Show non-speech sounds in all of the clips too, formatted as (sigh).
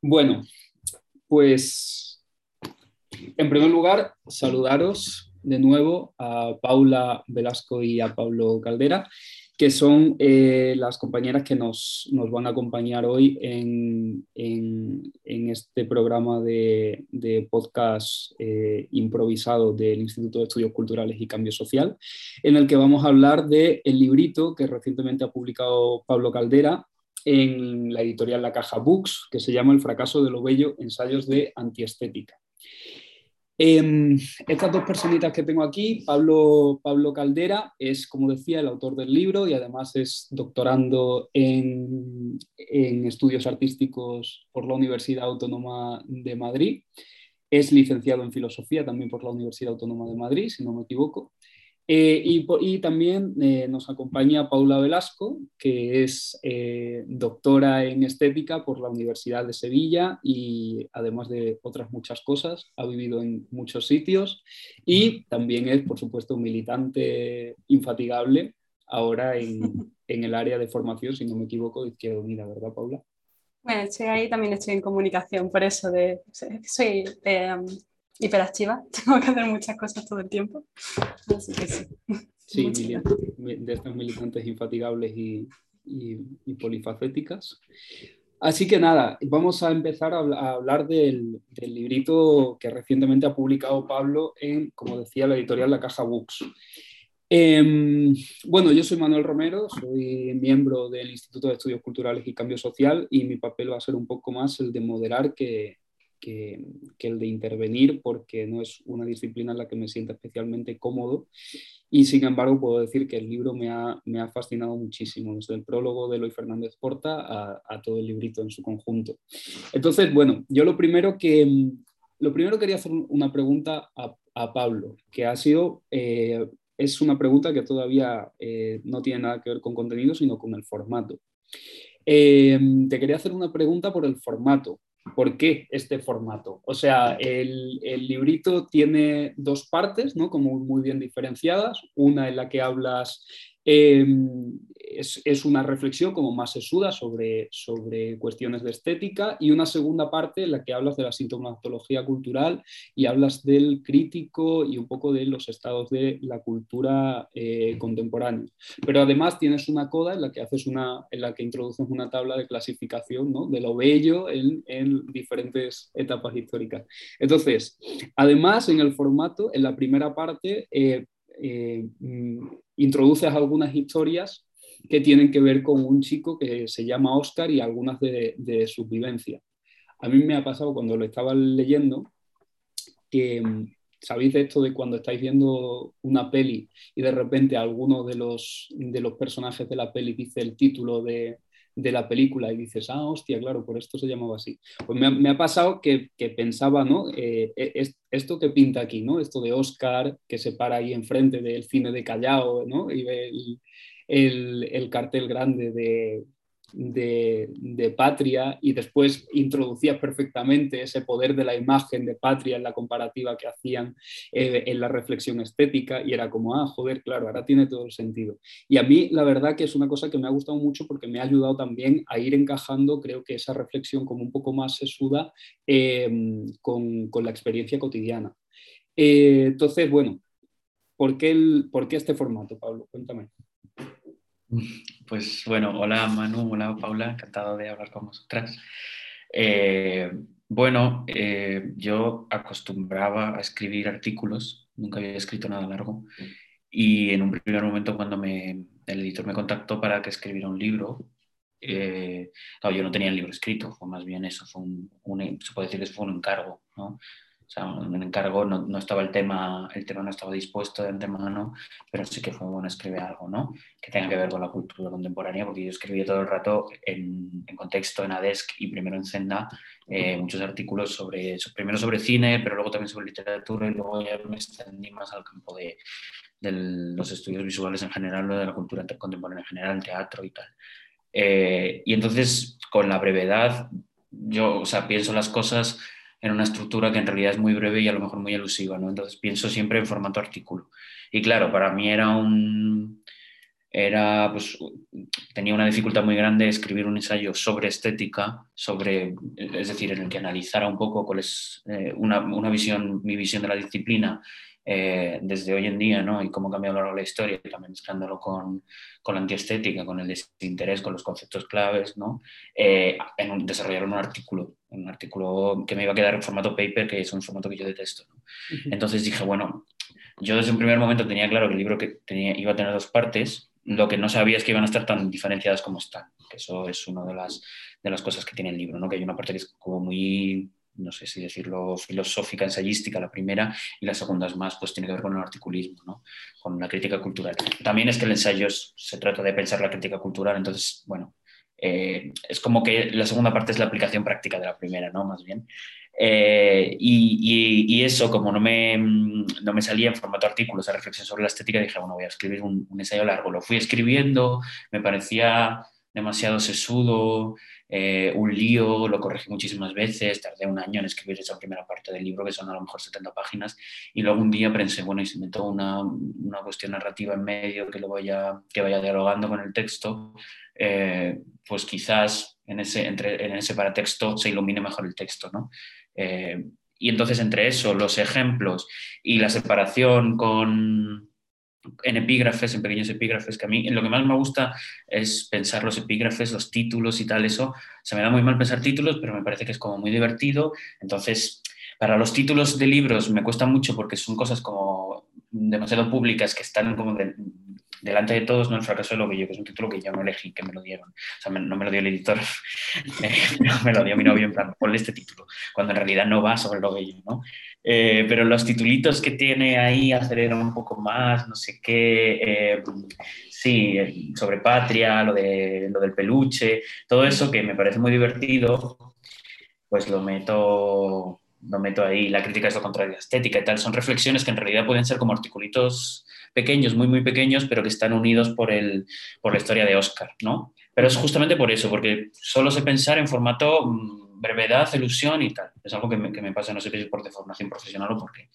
Bueno, pues en primer lugar, saludaros de nuevo a Paula Velasco y a Pablo Caldera que son eh, las compañeras que nos, van a acompañar hoy en, este programa de, podcast eh, improvisado del Instituto de Estudios Culturales y Cambio Social, en el que vamos a hablar del el librito que recientemente ha publicado Pablo Caldera en la editorial La Caja Books, que se llama El fracaso de lo bello, ensayos de antiestética. Em, estas dos personitas que tengo aquí, Pablo, Pablo Caldera es, como decía, el autor del libro y además es doctorando en, en estudios artísticos por la Universidad Autónoma de Madrid. Es licenciado en filosofía también por la Universidad Autónoma de Madrid, si no me equivoco. Eh, y, también eh, nos acompaña Paula Velasco, que es eh, doctora en estética por la Universidad de Sevilla y además de otras muchas cosas, ha vivido en muchos sitios y también es, por supuesto, un militante infatigable ahora en, (laughs) en el área de formación, si no me equivoco, de Izquierda Unida, ¿verdad, Paula? Bueno, estoy ahí, también estoy en comunicación, por eso de, soy hiperactiva, (laughs) tengo que hacer muchas cosas todo el tiempo. Así que sí. Sí, de estas militantes infatigables y, y, polifacéticas. Así que nada, vamos a empezar a, hablar del, del, librito que recientemente ha publicado Pablo en, como decía, la editorial La Caja Books. Em, bueno, yo soy Manuel Romero, soy miembro del Instituto de Estudios Culturales y Cambio Social y mi papel va a ser un poco más el de moderar que, que, el de intervenir porque no es una disciplina en la que me siento especialmente cómodo y sin embargo puedo decir que el libro me ha, me ha fascinado muchísimo, desde el prólogo de Eloy Fernández Porta a, a, todo el librito en su conjunto. Entonces, bueno, yo lo primero que, lo primero quería hacer una pregunta a, a Pablo, que ha sido, eh, es una pregunta que todavía eh, no tiene nada que ver con contenido, sino con el formato. Eh, te quería hacer una pregunta por el formato. ¿Por qué este formato? O sea, el, librito tiene dos partes, ¿no? Como muy bien diferenciadas. Una en la que hablas Em, es, una reflexión como más sesuda sobre, sobre cuestiones de estética y una segunda parte en la que hablas de la sintomatología cultural y hablas del crítico y un poco de los estados de la cultura eh, contemporánea. Pero además tienes una coda en la que haces una, en la que introduces una tabla de clasificación ¿no? de lo bello en, en diferentes etapas históricas. Entonces, además en el formato, en la primera parte, eh, eh, mm, introduces algunas historias que tienen que ver con un chico que se llama Oscar y algunas de, de sus vivencias. A mí me ha pasado cuando lo estaba leyendo que mm, sabéis esto de cuando estáis viendo una peli y de repente alguno de los, de los personajes de la peli dice el título de, de la película y dices, ah, hostia, claro, por esto se llamaba así. Pues me ha, pasado que, pensaba, ¿no? Eh, e, esto que pinta aquí, ¿no? Esto de Oscar, que se para ahí enfrente del cine de Callao, ¿no? Y ve cartel grande de, de, patria y después introducías perfectamente ese poder de la imagen de patria en la comparativa que hacían eh, en la reflexión estética y era como, ah, joder, claro, ahora tiene todo el sentido. Y a mí la verdad que es una cosa que me ha gustado mucho porque me ha ayudado también a ir encajando, creo que esa reflexión como un poco más sesuda em, con, la experiencia cotidiana. Eh, entonces, bueno, ¿por qué, el, ¿por qué este formato, Pablo? Cuéntame. (laughs) Pues bueno, hola Manu, hola Paula, encantado de hablar con vosotras. Eh, bueno, eh, yo acostumbraba a escribir artículos, nunca había escrito nada largo, y en un primer momento cuando me, el editor me contactó para que escribiera un libro, eh, yo no tenía el libro escrito, fue más bien eso, fue se puede decir que fue un encargo, ¿no? O sea, un encargo, no, no, estaba el tema, el tema no estaba dispuesto de antemano, pero sí que fue bueno escribir algo, ¿no? Que tenga que ver con la cultura contemporánea, porque yo escribía todo el rato en, en contexto, en ADESC y primero en Zenda, eh, muchos artículos sobre, primero sobre cine, pero luego también sobre literatura y luego ya me extendí más al campo de, de los estudios visuales en general, de la cultura contemporánea en general, el teatro y tal. Eh, y entonces, con la brevedad, yo, o sea, pienso las cosas en una estructura que en realidad es muy breve y a lo mejor muy elusiva, ¿no? Entonces pienso siempre en formato artículo. Y claro, para mí era un, era, pues, tenía una dificultad muy grande escribir un ensayo sobre estética, sobre, es decir, en el que analizara un poco cuál es eh, una, una, visión, mi visión de la disciplina eh, desde hoy en día, ¿no? Y cómo ha cambiado a lo largo de la historia, también mezclándolo con, con, la antiestética, con el desinterés, con los conceptos claves, ¿no? Eh, en desarrollar un artículo, un artículo que me iba a quedar en formato paper, que es un formato que yo detesto. ¿no? Entonces dije, bueno, yo desde un primer momento tenía claro que el libro que tenía, iba a tener dos partes, lo que no sabía es que iban a estar tan diferenciadas como están, que eso es una de las, de las cosas que tiene el libro, ¿no? que hay una parte que es como muy, no sé si decirlo, filosófica, ensayística, la primera, y la segunda es más, pues tiene que ver con el articulismo, ¿no? con la crítica cultural. También es que el ensayo se trata de pensar la crítica cultural, entonces, bueno, eh, es como que la segunda parte es la aplicación práctica de la primera, ¿no? Más bien. Eh, y, eso, como no me, no me salía en formato artículo esa reflexión sobre la estética, dije, bueno, voy a escribir un, ensayo largo. Lo fui escribiendo, me parecía demasiado sesudo, eh, un lío, lo corregí muchísimas veces, tardé un año en escribir esa primera parte del libro, que son a lo mejor 70 páginas, y luego un día pensé, bueno, y si meto una, una cuestión narrativa en medio que, lo vaya, que vaya dialogando con el texto, eh, pues quizás en ese, entre, en ese paratexto se ilumine mejor el texto, ¿no? Eh, y entonces entre eso, los ejemplos y la separación con, en epígrafes, en pequeños epígrafes, que a mí lo que más me gusta es pensar los epígrafes, los títulos y tal, eso. Se me da muy mal pensar títulos, pero me parece que es como muy divertido. Entonces, para los títulos de libros me cuesta mucho porque son cosas como demasiado públicas que están como de, delante de todos, no el fracaso de lo bello, que es un título que yo no elegí, que me lo dieron. O sea, no me lo dio el editor, (laughs) me lo dio mi novio en plan, ponle este título, cuando en realidad no va sobre lo bello, ¿no? Eh, pero los titulitos que tiene ahí aceleran un poco más, no sé qué, eh, sí, sobre patria, lo, de, lo del peluche, todo eso que me parece muy divertido, pues lo meto lo meto ahí, la crítica es lo contrario, la estética y tal, son reflexiones que en realidad pueden ser como articulitos pequeños, muy, muy pequeños, pero que están unidos por, el, por la historia de Oscar, ¿no? Pero es justamente por eso, porque solo sé pensar en formato mm, brevedad, ilusión y tal. Es algo que me, que me pasa, no sé si es por deformación profesional o por qué.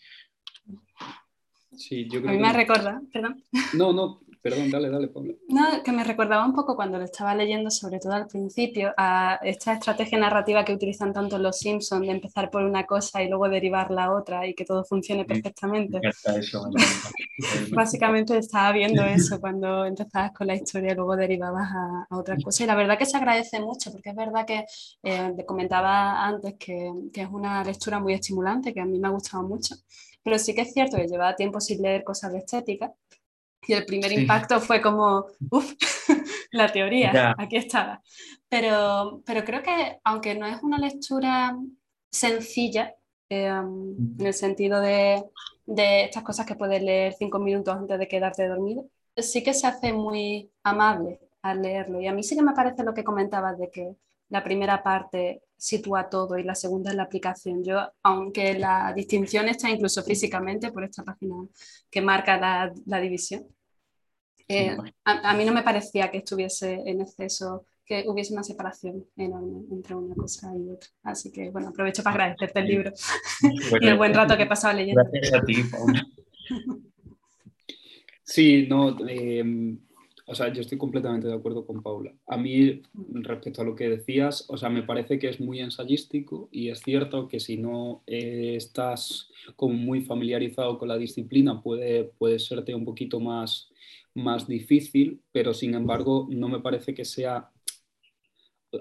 Sí, yo creo A mí me recuerda, perdón. No, no, Perdón, dale, dale, Pablo. No, que me recordaba un poco cuando lo estaba leyendo, sobre todo al principio, a esta estrategia narrativa que utilizan tanto los Simpsons de empezar por una cosa y luego derivar la otra y que todo funcione perfectamente. (laughs) Básicamente estaba viendo eso cuando empezabas con la historia y luego derivabas a, a otra cosa. Y la verdad que se agradece mucho, porque es verdad que eh, te comentaba antes que, que es una lectura muy estimulante, que a mí me ha gustado mucho. Pero sí que es cierto que llevaba tiempo sin leer cosas de estética y el primer impacto fue como, uff, (laughs) la teoría, aquí estaba. Pero, pero creo que aunque no es una lectura sencilla, em, en el sentido de, de, estas cosas que puedes leer cinco minutos antes de quedarte dormido, sí que se hace muy amable al leerlo. Y a mí sí que me parece lo que comentabas de que la primera parte sitúa todo y la segunda es la aplicación. Yo, aunque la distinción está incluso físicamente por esta página que marca la, la división, eh, a, mí no me parecía que estuviese en exceso, que hubiese una separación enorme entre una cosa y otra. Así que, bueno, aprovecho para agradecerte el libro (laughs) y el buen rato que he pasado leyendo. Gracias a ti, (laughs) Sí, no, em, o sea, yo estoy completamente de acuerdo con Paula. A mí, respecto a lo que decías, o sea, me parece que es muy ensayístico y es cierto que si no eh, estás como muy familiarizado con la disciplina puede, puede serte un poquito más más difícil, pero sin embargo no me parece que sea,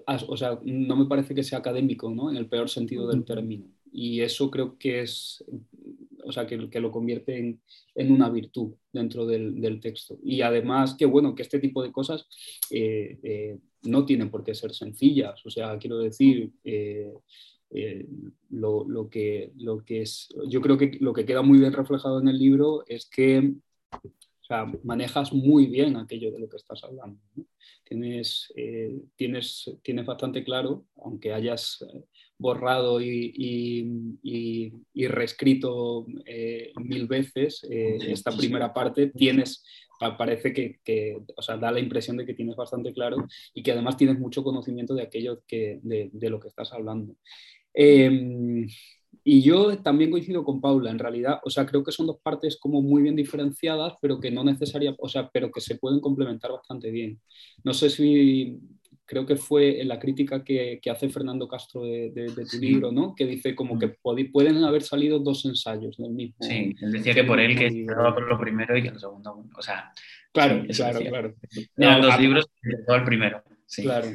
o sea, no me parece que sea académico, ¿no? En el peor sentido del término. Y eso creo que es, o sea, que, lo convierte en, una virtud dentro del, texto. Y además que, bueno, que este tipo de cosas eh, eh, no tienen por qué ser sencillas. O sea, quiero decir, eh, lo, que, es, yo creo que lo que queda muy bien reflejado en el libro es que manejas muy bien aquello de lo que estás hablando. Tienes, tienes, tienes bastante claro, aunque hayas borrado y, y, y, reescrito eh, mil veces esta primera parte, tienes, parece que, que, o sea, da la impresión de que tienes bastante claro y que además tienes mucho conocimiento de aquello que, de, de lo que estás hablando. Em, Y yo también coincido con Paula, en realidad, o sea, creo que son dos partes como muy bien diferenciadas, pero que no necesariamente, o sea, pero que se pueden complementar bastante bien. No sé si, creo que fue la crítica que, que hace Fernando Castro de, de, tu libro, ¿no? Que dice como que mm. pueden haber salido dos ensayos del mismo. Sí, él decía que por él que estaba por lo primero y que el segundo, o sea... Claro, claro, claro. Eran dos libros, todo el primero. Claro.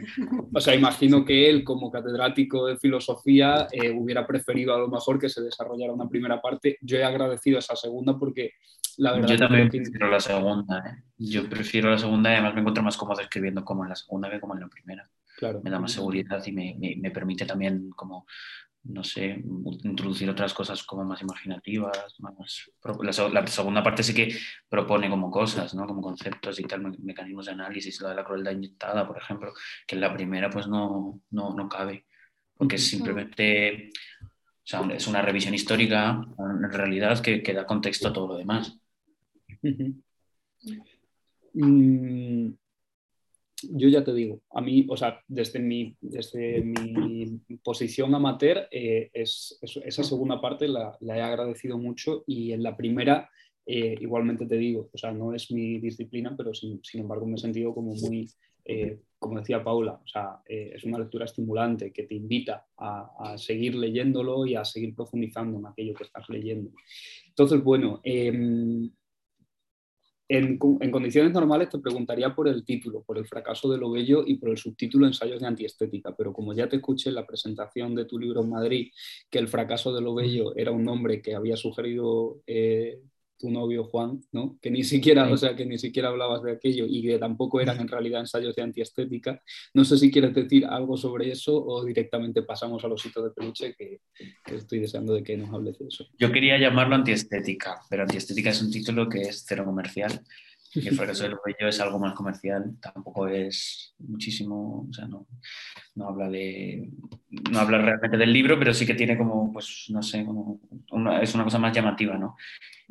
O sea, imagino que él, como catedrático de filosofía, eh, hubiera preferido a lo mejor que se desarrollara una primera parte. Yo he agradecido esa segunda porque la verdad. Yo también prefiero la segunda. ¿eh? Yo prefiero la segunda y además me encuentro más cómodo escribiendo como en la segunda que como en la primera. Claro. Me da más seguridad y me, me, me permite también como no sé, introducir otras cosas como más imaginativas. Más, la, segunda parte sí que propone como cosas, ¿no? como conceptos y tal, mecanismos de análisis, la de la crueldad inyectada, por ejemplo, que en la primera pues no, no, no cabe, porque es simplemente o sea, es una revisión histórica en realidad que, que da contexto a todo lo demás yo ya te digo, a mí, o sea, desde mi, desde mi posición amateur, eh, es, esa segunda parte la, he agradecido mucho y en la primera, eh, igualmente te digo, o sea, no es mi disciplina, pero sin, embargo me he sentido como muy, eh, como decía Paula, o sea, es una lectura estimulante que te invita a, a, seguir leyéndolo y a seguir profundizando en aquello que estás leyendo. Entonces, bueno, en, condiciones normales te preguntaría por el título, por el fracaso de lo bello y por el subtítulo Ensayos de antiestética, pero como ya te escuché en la presentación de tu libro en Madrid, que el fracaso de lo bello era un nombre que había sugerido eh, tu novio Juan, ¿no? que ni siquiera, o sea, que ni siquiera hablabas de aquello y que tampoco eran en realidad ensayos de antiestética. No sé si quieres decir algo sobre eso o directamente pasamos a los hitos de peluche, que, estoy deseando de que nos hables de eso. Yo quería llamarlo antiestética, pero antiestética es un título que es cero comercial. Y el (laughs) fracaso del bello es algo más comercial, tampoco es muchísimo, o sea, no, no habla de, no habla realmente del libro, pero sí que tiene como, pues, no sé, como es una cosa más llamativa, ¿no?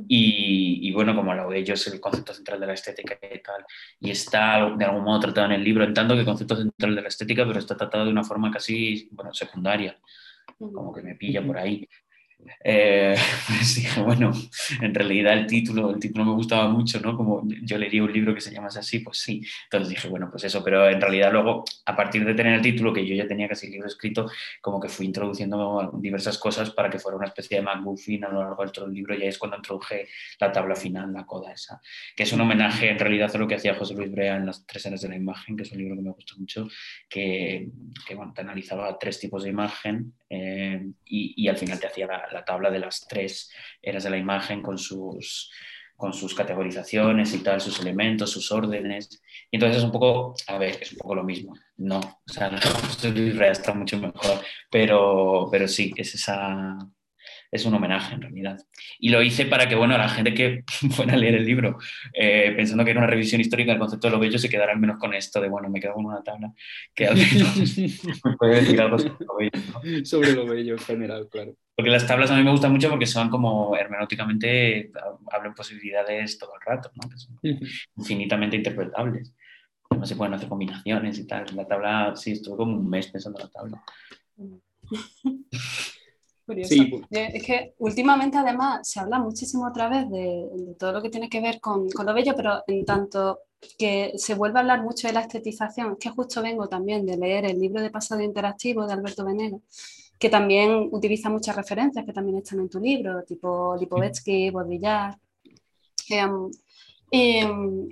Y, bueno, como lo bello es el concepto central de la estética y tal, y está de algún modo tratado en el libro, en tanto que concepto central de la estética, pero está tratado de una forma casi, bueno, secundaria, como que me pilla por ahí. Eh, (laughs) pues dije, bueno, en realidad el título, el título me gustaba mucho, ¿no? Como yo leería un libro que se llamase así, pues sí. Entonces dije, bueno, pues eso, pero en realidad luego, a partir de tener el título, que yo ya tenía casi el libro escrito, como que fui introduciendo diversas cosas para que fuera una especie de MacGuffin a lo largo del libro y ahí es cuando introduje la tabla final, la coda esa, que es un homenaje en realidad a lo que hacía José Luis Brea en Las Tres Eras de la Imagen, que es un libro que me gusta mucho, que, que te analizaba tres tipos de imagen eh, y, y, al final te hacía la, la, tabla de las tres eras de la imagen con sus, con sus categorizaciones y tal, sus elementos, sus órdenes. Y entonces es un poco, a ver, es un poco lo mismo. No, o sea, (laughs) no, está mucho mejor, pero, pero sí, es esa, es un homenaje en realidad. Y lo hice para que, bueno, la gente que (laughs) fuera a leer el libro eh, pensando que era una revisión histórica del concepto de lo bello se quedara al menos con esto de, bueno, me quedo con una tabla que al menos (laughs) me puede decir algo sobre lo bello. Sobre lo bello en general, claro. Porque las tablas a mí me gustan mucho porque son como hermenéuticamente, hablan posibilidades todo el rato, ¿no? que son infinitamente interpretables. Además se pueden hacer combinaciones y tal. La tabla, sí, estuve como un mes pensando en la tabla. (laughs) Sí. Es que últimamente además se habla muchísimo otra vez de, todo lo que tiene que ver con, con, lo bello, pero en tanto que se vuelve a hablar mucho de la estetización, es que justo vengo también de leer el libro de pasado interactivo de Alberto Veneno, que también utiliza muchas referencias que también están en tu libro, tipo Lipovetsky, Baudrillard. Em,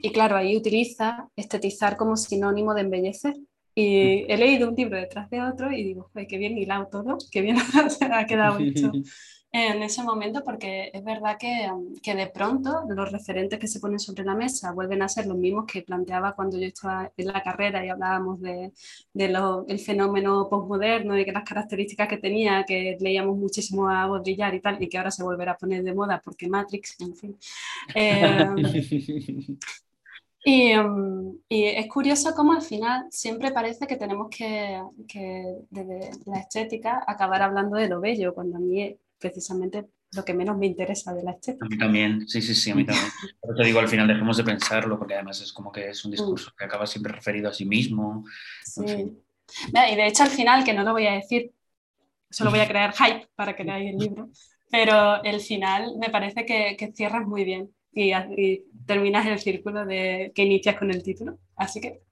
y, claro, ahí utiliza estetizar como sinónimo de embellecer. Y he leído un libro detrás de otro y digo, qué bien hilado todo, qué bien (laughs) ha quedado hecho (laughs) en ese momento, porque es verdad que, que, de pronto los referentes que se ponen sobre la mesa vuelven a ser los mismos que planteaba cuando yo estaba en la carrera y hablábamos del de, el fenómeno postmoderno y que las características que tenía, que leíamos muchísimo a Baudrillard y tal, y que ahora se volverá a poner de moda porque Matrix, en fin. Eh, (laughs) Y, mm, y, es curioso cómo al final siempre parece que tenemos que, que, desde la estética, acabar hablando de lo bello, cuando a mí precisamente lo que menos me interesa de la estética. A mí también, sí, sí, sí, a mí (laughs) también. Por te digo, al final dejemos de pensarlo, porque además es como que es un mm. discurso que acaba siempre referido a sí mismo. Sí. Y de hecho, al final, que no lo voy a decir solo voy a crear (laughs) hype para que leáis el (laughs) libro, pero el final me parece que, que cierras muy bien y, y, terminas el círculo de, que inicias con el título. Así que,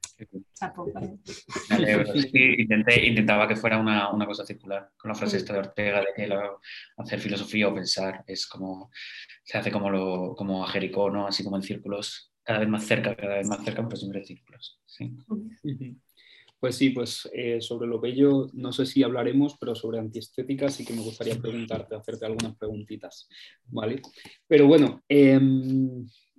chapo. (laughs) intenté, intentaba que fuera una, una, cosa circular, con la frase esta de Ortega de que hacer filosofía o pensar es como, se hace como, lo, como a Jericó, ¿no? Así como en círculos, cada vez más cerca, cada vez más cerca, pero siempre círculos. Sí. Pues sí, pues eh, sobre lo bello no sé si hablaremos, pero sobre antiestética sí que me gustaría preguntarte, hacerte algunas preguntitas, ¿vale? Pero bueno, eh,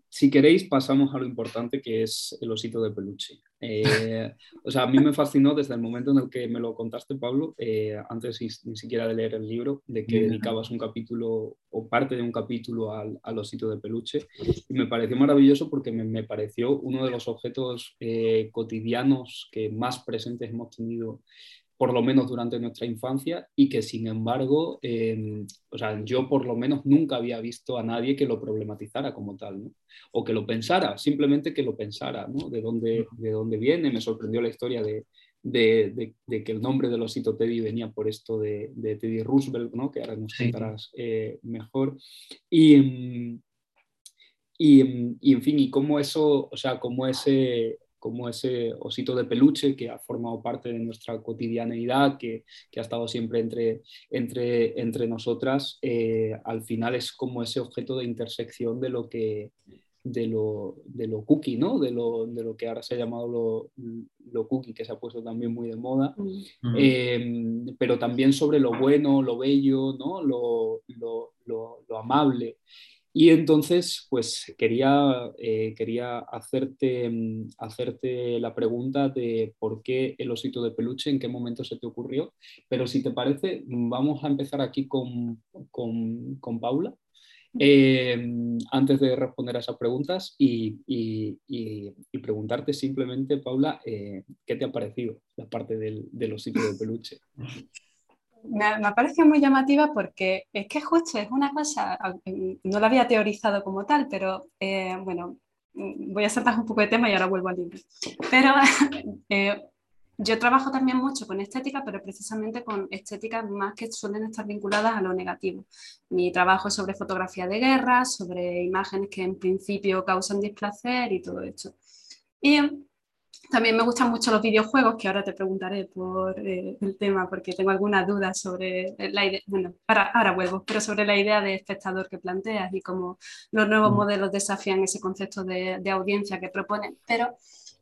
si queréis, pasamos a lo importante que es el osito de peluche. Eh, o sea, a mí me fascinó desde el momento en el que me lo contaste, Pablo, eh, antes ni, siquiera de leer el libro, de que dedicabas un capítulo o parte de un capítulo al, al osito de peluche. Y me pareció maravilloso porque me, me pareció uno de los objetos eh, cotidianos que más presentes hemos tenido por lo menos durante nuestra infancia y que sin embargo, eh, o sea, yo por lo menos nunca había visto a nadie que lo problematizara como tal, ¿no? o que lo pensara, simplemente que lo pensara, ¿no? de, dónde, de dónde viene, me sorprendió la historia de, de, de, que el nombre del osito Teddy venía por esto de, Teddy Roosevelt, ¿no? que ahora nos contarás eh, mejor. Y, y, mm, y, en fin, y cómo eso, o sea, cómo ese como ese osito de peluche que ha formado parte de nuestra cotidianeidad, que, que ha estado siempre entre, entre, entre nosotras, eh, al final es como ese objeto de intersección de lo que de lo, de lo cookie, ¿no? De lo, de lo, que ahora se ha llamado lo, lo, cookie, que se ha puesto también muy de moda, mm. eh, pero también sobre lo bueno, lo bello, ¿no? lo, lo amable. Y entonces, pues quería, eh, quería hacerte, mm, hacerte la pregunta de por qué el osito de peluche, en qué momento se te ocurrió. Pero si te parece, vamos a empezar aquí con, con, con Paula. Eh, antes de responder a esas preguntas y, y, preguntarte simplemente, Paula, eh, ¿qué te ha parecido la parte del, del osito de peluche? (laughs) me, me parecido muy llamativa porque es que justo es una cosa, no la había teorizado como tal, pero eh, bueno, voy a saltar un poco de tema y ahora vuelvo al libro. Pero (laughs) eh, yo trabajo también mucho con estética, pero precisamente con estéticas más que suelen estar vinculadas a lo negativo. Mi trabajo es sobre fotografía de guerra, sobre imágenes que en principio causan displacer y todo esto. Y también me gustan mucho los videojuegos, que ahora te preguntaré por eh, el tema, porque tengo algunas dudas sobre la idea, bueno, ahora, ahora, vuelvo, pero sobre la idea de espectador que planteas y cómo los nuevos mm. modelos desafían ese concepto de, de audiencia que proponen. Pero,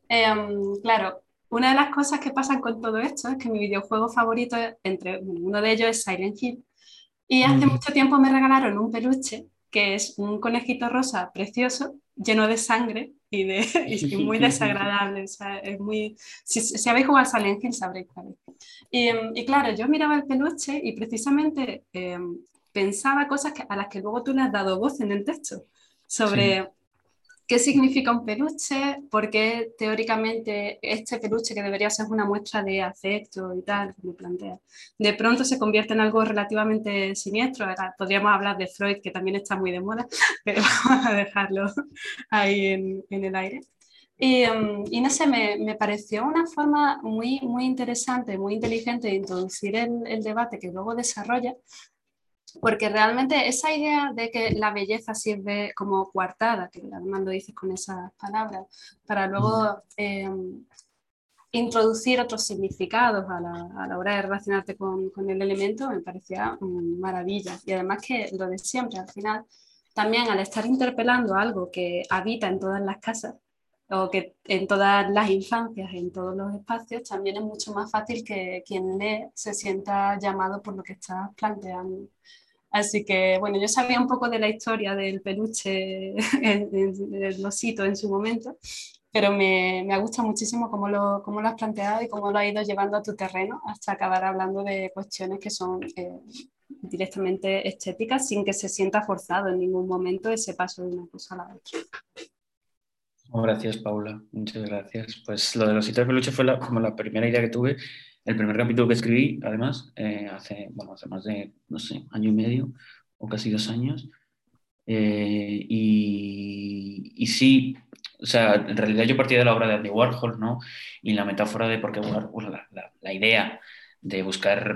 em, claro, una de las cosas que pasan con todo esto es que mi videojuego favorito, entre uno de ellos es Silent Hill, y hace mm. mucho tiempo me regalaron un peluche que es un conejito rosa precioso, lleno de sangre, y, de, (laughs) y muy desagradable. O sea, es muy, si, si, habéis jugado a Silent Hill sabréis cuál. Y, y, claro, yo miraba el peluche y precisamente eh, pensaba cosas que, a las que luego tú le has dado voz en el texto, sobre qué significa un peluche, porque teóricamente este peluche que debería ser una muestra de afecto y tal, como plantea, de pronto se convierte en algo relativamente siniestro. podríamos hablar de Freud, que también está muy de moda, (laughs) pero vamos a dejarlo ahí en, el aire. Y, y, no sé, me, pareció una forma muy, muy interesante, muy inteligente de introducir el debate que luego desarrolla, porque realmente esa idea de que la belleza sirve como coartada, que además lo dices con esas palabras, para luego eh, introducir otros significados a la, a la, hora de relacionarte con, con, el elemento, me parecía maravilla. Y además que lo de siempre, al final, también al estar interpelando algo que habita en todas las casas, o que en todas las infancias, en todos los espacios, también es mucho más fácil que quien lee se sienta llamado por lo que estás planteando. Así que, bueno, yo sabía un poco de la historia del peluche, (laughs) del osito en su momento, pero me, me gusta muchísimo cómo lo, cómo lo has planteado y cómo lo has ido llevando a tu terreno hasta acabar hablando de cuestiones que son eh, directamente estéticas sin que se sienta forzado en ningún momento ese paso de una cosa a la otra. Gracias, Paula. Muchas gracias. Pues lo del osito de peluche fue la, como la primera idea que tuve el primer capítulo que escribí, además, eh, hace, bueno, hace más de, no sé, año y medio o casi dos años. Eh, y, y, sí, o sea, en realidad yo partí de la obra de Andy Warhol, ¿no? Y la metáfora de por qué Warhol, la, idea de buscar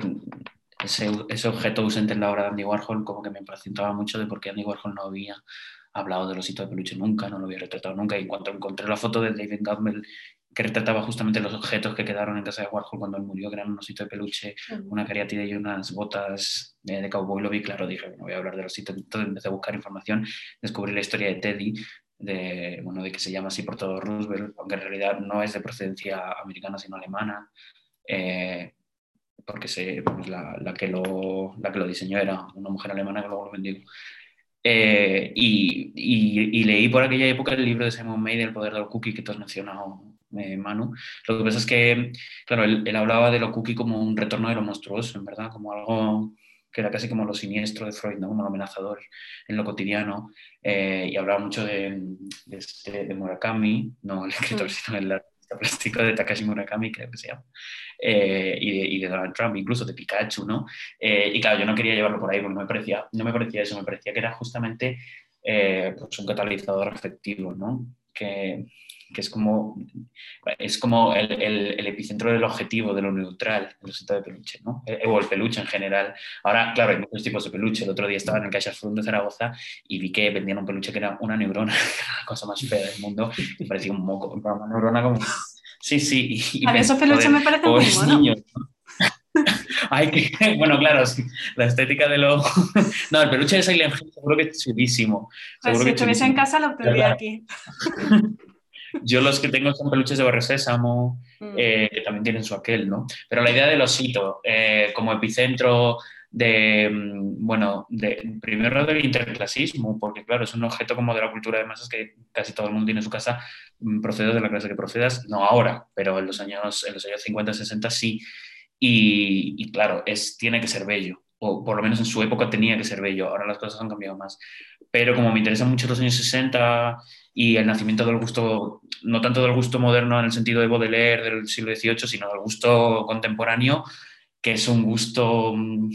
ese, objeto ausente en la obra de Andy Warhol como que me impacientaba mucho de por qué Andy Warhol no había hablado del osito de peluche nunca, no lo había retratado nunca. Y en cuanto encontré la foto de David Gutmel que retrataba justamente los objetos que quedaron en casa de Warhol cuando él murió, que eran un osito de peluche, una cariátide y unas botas de, de cowboy, lo vi claro, dije, bueno, voy a hablar del osito. Entonces empecé a buscar información, descubrí la historia de Teddy, de, bueno, de que se llama así por todo Roosevelt, aunque en realidad no es de procedencia americana, sino alemana. Eh, porque se, la, la, que lo, la que lo diseñó era una mujer alemana que luego lo vendió. Eh, y, y, y, leí por aquella época el libro de Simon May, El poder del cookie, que tú has mencionado, eh, Manu. Lo que pasa es que, claro, él, él, hablaba de lo cookie como un retorno de lo monstruoso, en verdad, como algo que era casi como lo siniestro de Freud, ¿no? como lo amenazador en lo cotidiano. Eh, y hablaba mucho de, de, este, de, Murakami, no el escritor, sino el plástico de Takashi Murakami, creo que se llama, eh, y, de, y, de, Donald Trump, incluso de Pikachu, ¿no? Y claro, yo no quería llevarlo por ahí porque no me parecía, no me parecía eso, me parecía que era justamente pues un catalizador afectivo, ¿no? Que, que es como, es como el, el, el, epicentro del objetivo, de lo neutral, el osito de peluche, ¿no? Eh, o el peluche en general. Ahora, claro, hay muchos tipos de peluche. El otro día estaba en el Caixas Forum de Zaragoza y vi que vendían un peluche que era una neurona, (laughs) la cosa más fea del mundo, y parecía un moco, una neurona como... Sí, sí. Y, a mí esos peluches me parecen muy buenos. Niños, ¿no? Ay, que, (laughs) bueno, claro, sí, la estética de lo... (laughs) No, el peluche de Silent Hill seguro que es chulísimo. Pues seguro si estuviese en casa lo tendría aquí. (laughs) Yo los que tengo son peluches de Barrio Sésamo, mm. eh, que también tienen su aquel, ¿no? Pero la idea del osito eh, como epicentro de, mm, bueno, de, primero del interclasismo, porque claro, es un objeto como de la cultura de masas que casi todo el mundo tiene en su casa, mm, procedas de la clase que procedas, no ahora, pero en los años, en los años 50, 60 sí. Y, claro, es, tiene que ser bello, o por lo menos en su época tenía que ser bello, ahora las cosas han cambiado más. Pero como me interesan mucho los años 60 y el nacimiento del gusto, no tanto del gusto moderno en el sentido de Baudelaire del siglo XVIII, sino del gusto contemporáneo, que es un gusto mm,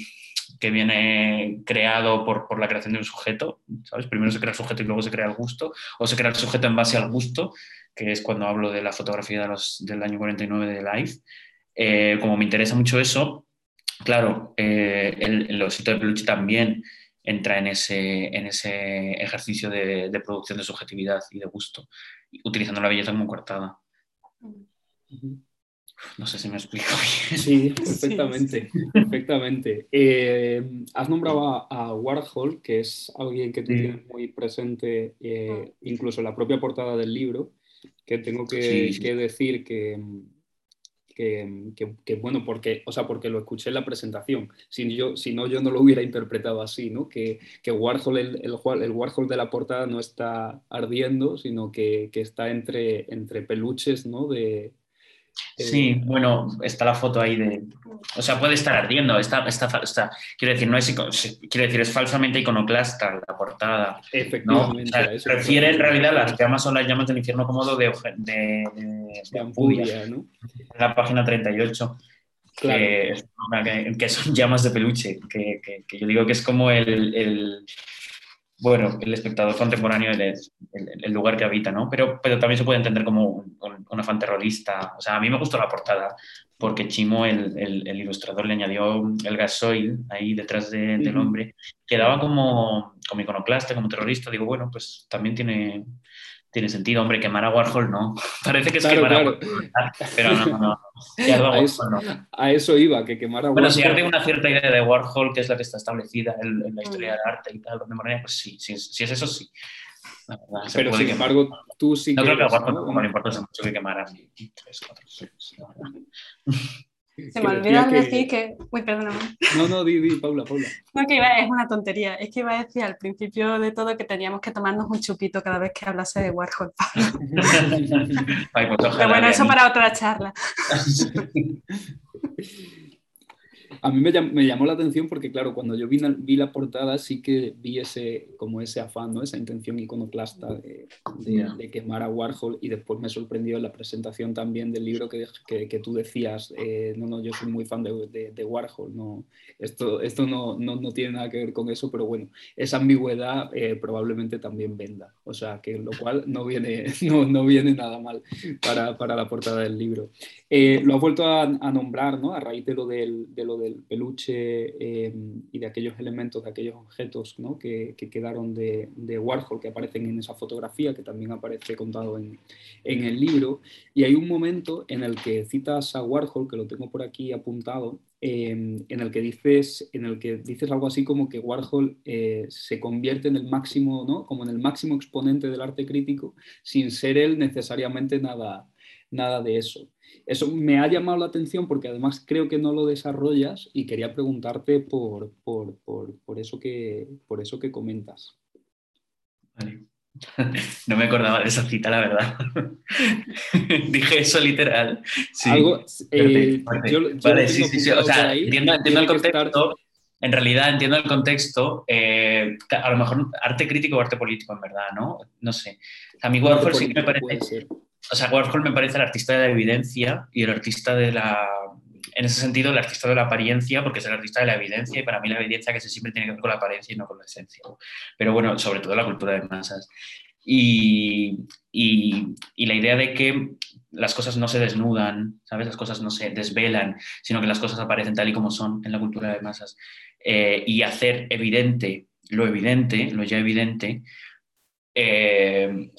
que viene creado por, por, la creación de un sujeto, ¿sabes? Primero se crea el sujeto y luego se crea el gusto, o se crea el sujeto en base al gusto, que es cuando hablo de la fotografía de los, del año 49 de Life. Eh, como me interesa mucho eso, claro, eh, el, el osito de peluche también entra en ese, en ese ejercicio de, de, producción de subjetividad y de gusto, utilizando la belleza como coartada. No sé si me explico bien. Sí, (laughs) perfectamente. Perfectamente. Eh, has nombrado a, Warhol, que es alguien que tú sí. tienes muy presente, eh, incluso en la propia portada del libro, que tengo que, sí, que decir que, que, bueno, porque, o sea, porque lo escuché en la presentación, si, yo, si no yo no lo hubiera interpretado así, ¿no? Que, que Warhol, el, el, el, Warhol de la portada no está ardiendo, sino que, que está entre, entre peluches, ¿no? De, Sí, bueno, está la foto ahí de. O sea, puede estar ardiendo. Está, está, está, quiero decir, no es, quiero decir, es falsamente iconoclasta la portada. Efectivamente. ¿no? O sea, refiere en realidad las llamas son las llamas del infierno cómodo de, de, de, de Ampudia, ¿no? En la página 38. Claro. Que, que, son llamas de peluche, que, que, que, yo digo que es como el, el bueno, el espectador contemporáneo el, el, el, lugar que habita, ¿no? Pero, pero también se puede entender como un, un, afán terrorista. O sea, a mí me gustó la portada porque Chimo, el, el ilustrador, le añadió el gasoil ahí detrás de, del hombre. Quedaba como, como iconoclasta, como terrorista. Digo, bueno, pues también tiene, tiene sentido, hombre, quemar a Warhol no. (laughs) Parece que es claro, quemar claro. a Warhol, pero no, no, no. (laughs) A, eso, no. a, eso, iba, que quemar a Warhol. Bueno, si hay una cierta idea de Warhol, que es la que está establecida en, en la historia del arte y tal, de manera, pues sí, si, si es eso, sí. Verdad, pero sin embargo, tú sí no que. No creo que a Warhol ¿no? como le importa mucho que quemara tres, cuatro, seis, se me olvida que... decir que. Uy, perdóname. No, no, di, di, Paula, Paula. No, que iba, es una tontería. Es que iba a decir al principio de todo que teníamos que tomarnos un chupito cada vez que hablase de Warhol. (laughs) Ay, pues Pero bueno, eso para otra charla. (laughs) (laughs) A mí me, llam me, llamó la atención porque, claro, cuando yo vi, vi, la portada sí que vi ese, como ese afán, ¿no? esa intención iconoclasta de, de, de, quemar a Warhol y después me sorprendió en la presentación también del libro que, que, que tú decías, eh, no, no, yo soy muy fan de, Warhol, no, esto, esto no, no, no, tiene nada que ver con eso, pero bueno, esa ambigüedad eh, probablemente también venda, o sea, que lo cual no viene, (laughs) no, no viene nada mal para, para la portada del libro. Eh, lo has vuelto a, a nombrar, ¿no? A raíz de lo del, de lo del peluche em, y de aquellos elementos, de aquellos objetos que, quedaron de, Warhol, que aparecen en esa fotografía, que también aparece contado en, en, el libro. Y hay un momento en el que citas a Warhol, que lo tengo por aquí apuntado, em, en, el que dices, en el que dices algo así como que Warhol eh, se convierte en el máximo, ¿no? como en el máximo exponente del arte crítico, sin ser él necesariamente nada, nada de eso. Eso me ha llamado la atención porque además creo que no lo desarrollas y quería preguntarte por, eso, que, por eso que comentas. (laughs) No me acordaba de esa cita, la verdad. (laughs) Dije eso literal. Sí. vale, sí, sí, sí. O sea, entiendo, el contexto. En realidad entiendo el contexto. Eh, a lo mejor arte crítico o arte político, en verdad, ¿no? No sé. A mí Warhol sí que me parece o sea, Warhol me parece el artista de la evidencia y el artista de la, en ese sentido, el artista de la apariencia, porque es el artista de la evidencia y para mí la evidencia que se siempre tiene que ver con la apariencia y no con la esencia. Pero bueno, sobre todo la cultura de masas. Y, y, y, la idea de que las cosas no se desnudan, ¿sabes? Las cosas no se desvelan, sino que las cosas aparecen tal y como son en la cultura de masas. Eh, y hacer evidente lo evidente, lo ya evidente, eh,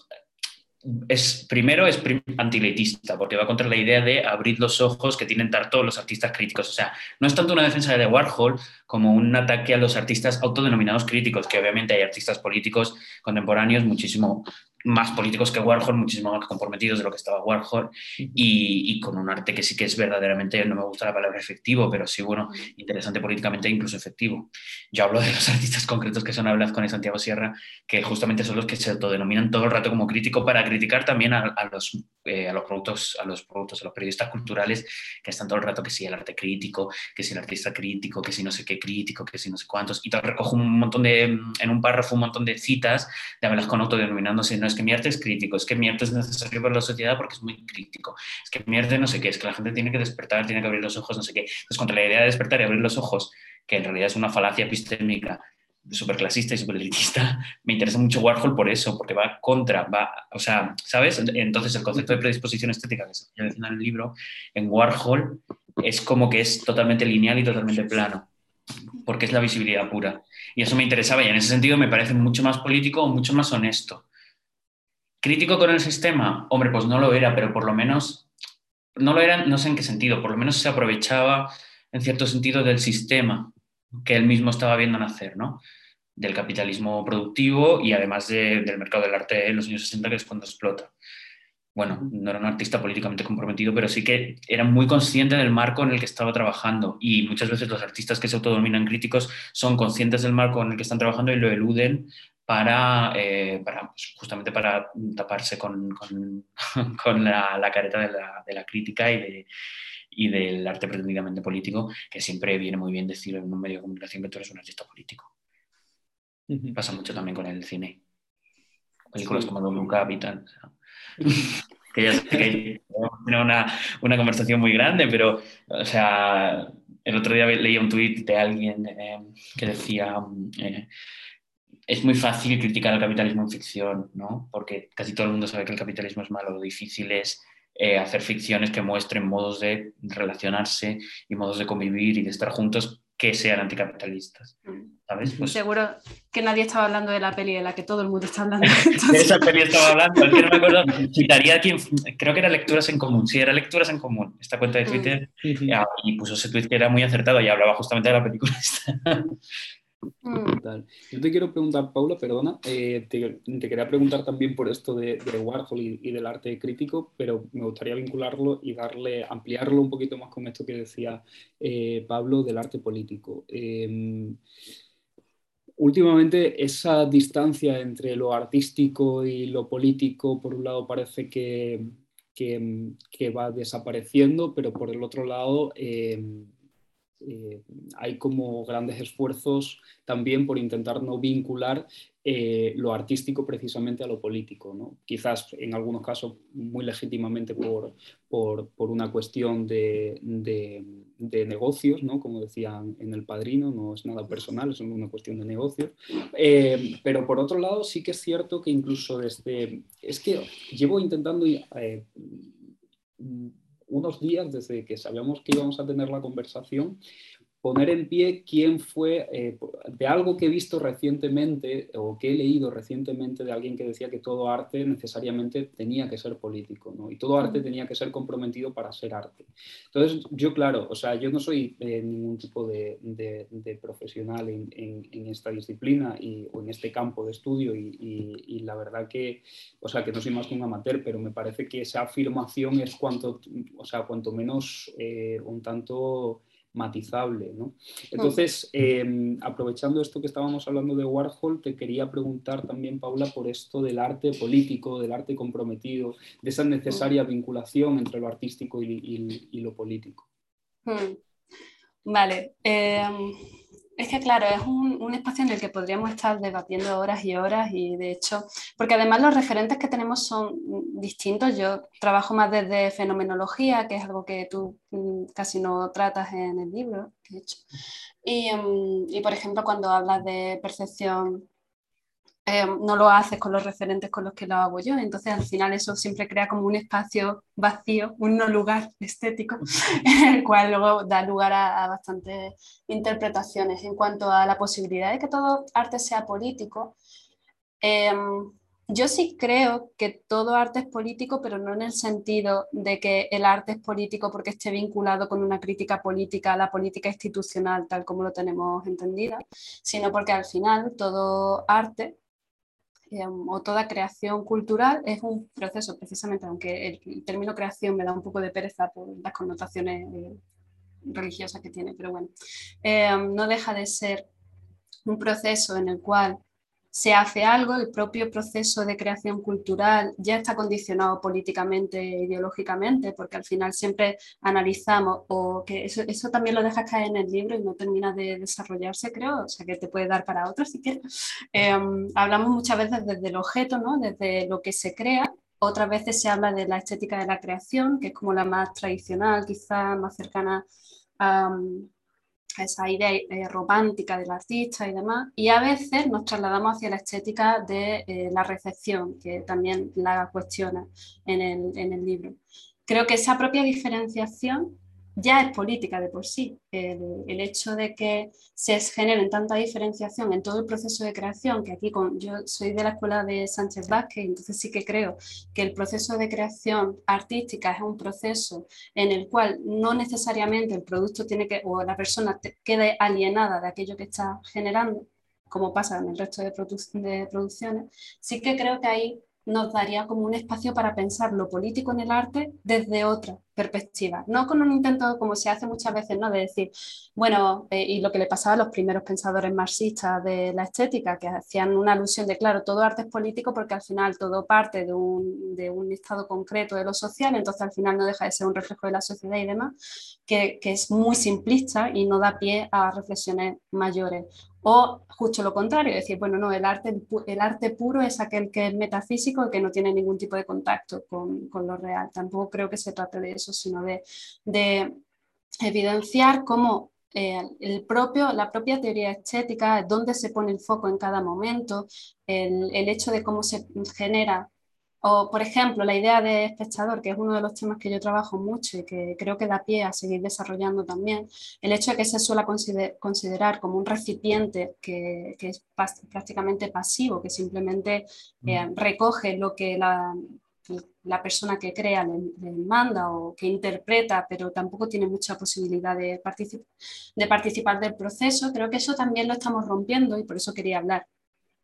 es, primero es antiletista, porque va contra la idea de abrir los ojos que tienen todos los artistas críticos. O sea, no es tanto una defensa de Warhol como un ataque a los artistas autodenominados críticos, que obviamente hay artistas políticos contemporáneos muchísimo más políticos que Warhol, muchísimo más comprometidos de lo que estaba Warhol y, con un arte que sí que es verdaderamente, no me gusta la palabra efectivo, pero sí, bueno, interesante políticamente e incluso efectivo. Yo hablo de los (laughs) artistas concretos que son con y Santiago Sierra, que justamente son los que se autodenominan todo el rato como crítico para criticar también a, los, eh, a los productos, a los productos, a los periodistas culturales que están todo el rato que si el arte crítico, que si el artista crítico, que si no sé qué crítico, que si no sé cuántos, y te recojo un montón de, en un párrafo un montón de citas de con autodenominándose, no es que mi arte es crítico, es que mi arte es necesario para la sociedad porque es muy crítico, es que mi arte no sé qué, es que la gente tiene que despertar, tiene que abrir los ojos, no sé qué. Entonces, contra la idea de despertar y abrir los ojos, que en realidad es una falacia epistémica súper clasista y súper elitista, (laughs) me interesa mucho Warhol por eso, porque va contra, va, o sea, ¿sabes? Entonces el concepto de predisposición estética que se menciona en el libro, en Warhol, es como que es totalmente lineal y totalmente plano, porque es la visibilidad pura. Y eso me interesaba y en ese sentido me parece mucho más político mucho más honesto. ¿Crítico con el sistema? Hombre, pues no lo era, pero por lo menos, no lo era, no sé en qué sentido, por lo menos se aprovechaba en cierto sentido del sistema que él mismo estaba viendo nacer, ¿no? Del capitalismo productivo y además del mercado del arte en los años 60, que es cuando explota. Bueno, no era un artista políticamente comprometido, pero sí que era muy consciente del marco en el que estaba trabajando. Y muchas veces los artistas que se autodominan críticos son conscientes del marco en el que están trabajando y lo eluden para, eh, para pues, justamente para taparse con, con, (laughs) con la, la, careta de la, de la crítica y, de, y, del arte pretendidamente político, que siempre viene muy bien decir en un medio de comunicación que tú eres un artista político. Pasa mucho también con el cine. Películas como Don Luca y tal. (laughs) que ya sé que una, una conversación muy grande, pero, o sea, el otro día leí un tuit de alguien eh, que decía... Eh, es muy fácil criticar el capitalismo en ficción, ¿no? Porque casi todo el mundo sabe que el capitalismo es malo. Lo difícil es eh, hacer ficciones que muestren modos de relacionarse y modos de convivir y de estar juntos que sean anticapitalistas. Mm. ¿sabes? Pues Seguro que nadie estaba hablando de la peli de la que todo el mundo está hablando. (laughs) de esa peli estaba hablando, es que no me acuerdo. Citaría quien, creo que era Lecturas en Común, sí, era Lecturas en Común, esta cuenta de mm. Twitter, y puso ese tweet que era muy acertado y hablaba justamente de la película esta. Mm. Yo te quiero preguntar, Paula, perdona, eh, te, quería preguntar también por esto de, Warhol y, del arte crítico, pero me gustaría vincularlo y darle, ampliarlo un poquito más con esto que decía eh, Pablo del arte político. Em, últimamente esa distancia entre lo artístico y lo político, por un lado, parece que, que, va desapareciendo, pero por el otro lado... Eh, hay como grandes esfuerzos también por intentar no vincular eh, lo artístico precisamente a lo político. ¿no? Quizás en algunos casos muy legítimamente por, por, una cuestión de, de, negocios, ¿no? como decían en El Padrino, no es nada personal, es una cuestión de negocios. Eh, pero por otro lado sí que es cierto que incluso desde... Es que llevo intentando unos días desde que sabíamos que íbamos a tener la conversación poner en pie quién fue, eh, de algo que he visto recientemente o que he leído recientemente de alguien que decía que todo arte necesariamente tenía que ser político, ¿no? Y todo arte tenía que ser comprometido para ser arte. Entonces, yo, claro, o sea, yo no soy eh, ningún tipo de, profesional en, esta disciplina y, o en este campo de estudio y, la verdad que, o sea, que no soy más que un amateur, pero me parece que esa afirmación es cuanto, o sea, cuanto menos eh, un tanto matizable. ¿no? Entonces, em, aprovechando esto que estábamos hablando de Warhol, te quería preguntar también, Paula, por esto del arte político, del arte comprometido, de esa necesaria vinculación entre lo artístico y, lo político. Hmm. Vale. Em, es que claro, es un, espacio en el que podríamos estar debatiendo horas y horas y de hecho, porque además los referentes que tenemos son distintos. Yo trabajo más desde fenomenología, que es algo que tú mm, casi no tratas en el libro, de hecho. Y, mm, y por ejemplo, cuando hablas de percepción Em, no lo haces con los referentes con los que lo hago yo. Entonces, al final, eso siempre crea como un espacio vacío, un no lugar (laughs) estético, en el cual luego da lugar a, bastantes interpretaciones. En cuanto a la posibilidad de que todo arte sea político, em, yo sí creo que todo arte es político, pero no en el sentido de que el arte es político porque esté vinculado con una crítica política la política institucional, tal como lo tenemos entendida, sino porque al final todo arte o toda creación cultural es un proceso, precisamente, aunque el, término creación me da un poco de pereza por las connotaciones eh, religiosas que tiene, pero bueno, eh, no deja de ser un proceso en el cual se hace algo, el propio proceso de creación cultural ya está condicionado políticamente e ideológicamente, porque al final siempre analizamos, o que eso, eso, también lo dejas caer en el libro y no termina de desarrollarse, creo, o sea que te puede dar para otro si quieres. Em, hablamos muchas veces desde el objeto, ¿no? desde lo que se crea, otras veces se habla de la estética de la creación, que es como la más tradicional, quizá más cercana a esa idea eh, romántica del artista y demás, y a veces nos trasladamos hacia la estética de eh, la recepción, que también la cuestiona en el, en el libro. Creo que esa propia diferenciación ya es política de por sí. El, hecho de que se genere tanta diferenciación en todo el proceso de creación, que aquí con, yo soy de la escuela de Sánchez Vázquez, entonces sí que creo que el proceso de creación artística es un proceso en el cual no necesariamente el producto tiene que, o la persona quede alienada de aquello que está generando, como pasa en el resto de, de producciones, sí que creo que ahí nos daría como un espacio para pensar lo político en el arte desde otra perspectiva, no con un intento como se hace muchas veces, ¿no? De decir, bueno, eh, y lo que le pasaba a los primeros pensadores marxistas de la estética, que hacían una alusión de, claro, todo arte es político porque al final todo parte de un, de un estado concreto de lo social, entonces al final no deja de ser un reflejo de la sociedad y demás, que, que es muy simplista y no da pie a reflexiones mayores. O justo lo contrario, decir, bueno, no, el arte, el arte puro es aquel que es metafísico, el que no tiene ningún tipo de contacto con, con lo real. Tampoco creo que se trate de eso, sino de, de evidenciar cómo eh, el propio, la propia teoría estética, dónde se pone el foco en cada momento, el, el hecho de cómo se genera o, por ejemplo, la idea de espectador, que es uno de los temas que yo trabajo mucho y que creo que da pie a seguir desarrollando también, el hecho de que se suele considerar como un recipiente que, es prácticamente pasivo, que simplemente eh, recoge lo que la, la persona que crea le, manda o que interpreta, pero tampoco tiene mucha posibilidad de, de participar del proceso, creo que eso también lo estamos rompiendo y por eso quería hablar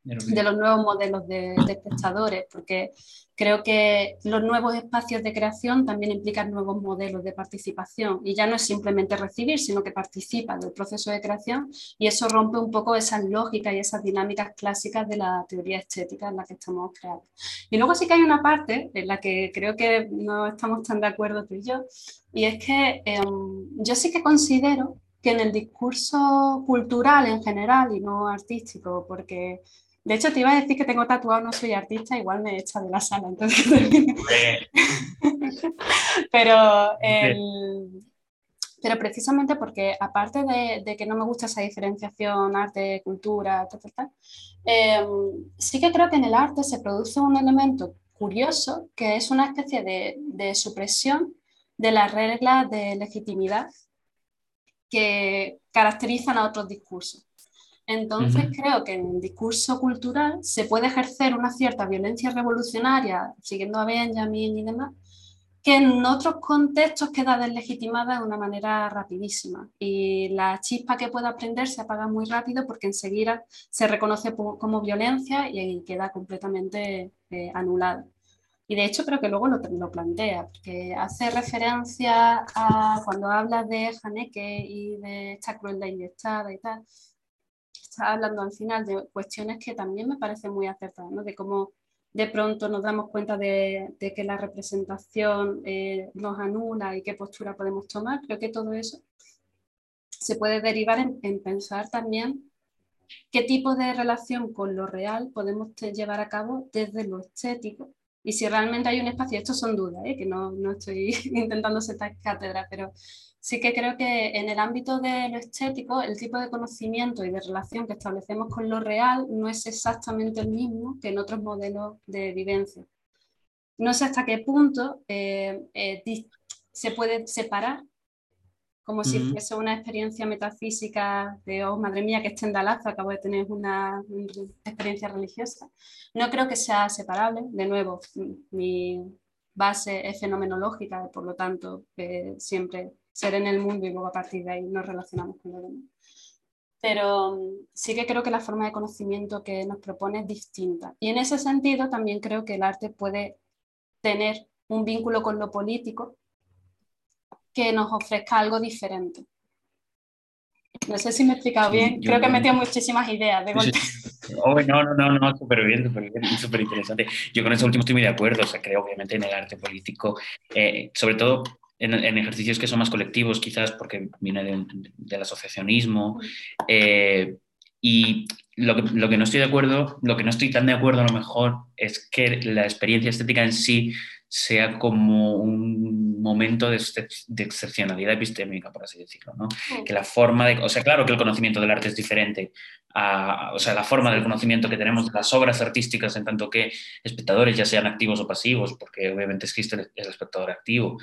de los nuevos modelos de, espectadores, porque creo que los nuevos espacios de creación también implican nuevos modelos de participación y ya no es simplemente recibir, sino que participa del proceso de creación y eso rompe un poco esas lógicas y esas dinámicas clásicas de la teoría estética en la que estamos creando. Y luego sí que hay una parte en la que creo que no estamos tan de acuerdo tú y yo, y es que em, yo sí que considero que en el discurso cultural en general y no artístico, porque de hecho, te iba a decir que tengo tatuado, no soy artista, igual me echa de la sala. Entonces... (laughs) pero, pero precisamente porque, aparte de, que no me gusta esa diferenciación arte, cultura, em, sí que creo que en el arte se produce un elemento curioso que es una especie de, de supresión de las reglas de legitimidad que caracterizan a otros discursos. Entonces creo que en el discurso cultural se puede ejercer una cierta violencia revolucionaria, siguiendo a Benjamin y demás, que en otros contextos queda deslegitimada de una manera rapidísima. Y la chispa que pueda aprender se apaga muy rápido porque enseguida se reconoce como violencia y queda completamente eh, anulada. Y de hecho creo que luego lo, lo, plantea, porque hace referencia a cuando habla de Haneke y de esta crueldad inyectada y tal, está hablando al final de cuestiones que también me parecen muy acertadas, ¿no? de cómo de pronto nos damos cuenta de, que la representación eh, nos anula y qué postura podemos tomar. Creo que todo eso se puede derivar en, pensar también qué tipo de relación con lo real podemos llevar a cabo desde lo estético y si realmente hay un espacio, esto son dudas, ¿eh? que no, no estoy (laughs) intentando sentar cátedra, pero sí que creo que en el ámbito de lo estético, el tipo de conocimiento y de relación que establecemos con lo real no es exactamente el mismo que en otros modelos de vivencia. No sé hasta qué punto eh, eh, se puede separar como si fuese una experiencia metafísica de, oh, madre mía, que esté en Dalaz, acabo de tener una, experiencia religiosa. No creo que sea separable. De nuevo, mi base es fenomenológica, por lo tanto, siempre ser en el mundo y luego a partir de ahí nos relacionamos con lo demás. Pero mm, sí que creo que la forma de conocimiento que nos propone es distinta. Y en ese sentido también creo que el arte puede tener un vínculo con lo político que nos ofrezca algo diferente. No sé si me he explicado bien, creo que he metido muchísimas ideas de golpe. (laughs) Oh, no, no, no, no, súper bien, súper bien, súper interesante. Yo con eso último estoy muy de acuerdo, o sea, creo obviamente en el arte político, eh, sobre todo en, ejercicios que son más colectivos, quizás porque viene del asociacionismo. Eh, y lo que, lo que, no estoy de acuerdo, lo que no estoy tan de acuerdo a lo mejor es que la experiencia estética en sí sea como un momento de, excepcionalidad epistémica, por así decirlo. ¿no? Que la forma de. O sea, claro que el conocimiento del arte es diferente. A, o sea, la forma del conocimiento que tenemos de las obras artísticas, en tanto que espectadores, ya sean activos o pasivos, porque obviamente existe el, el espectador activo.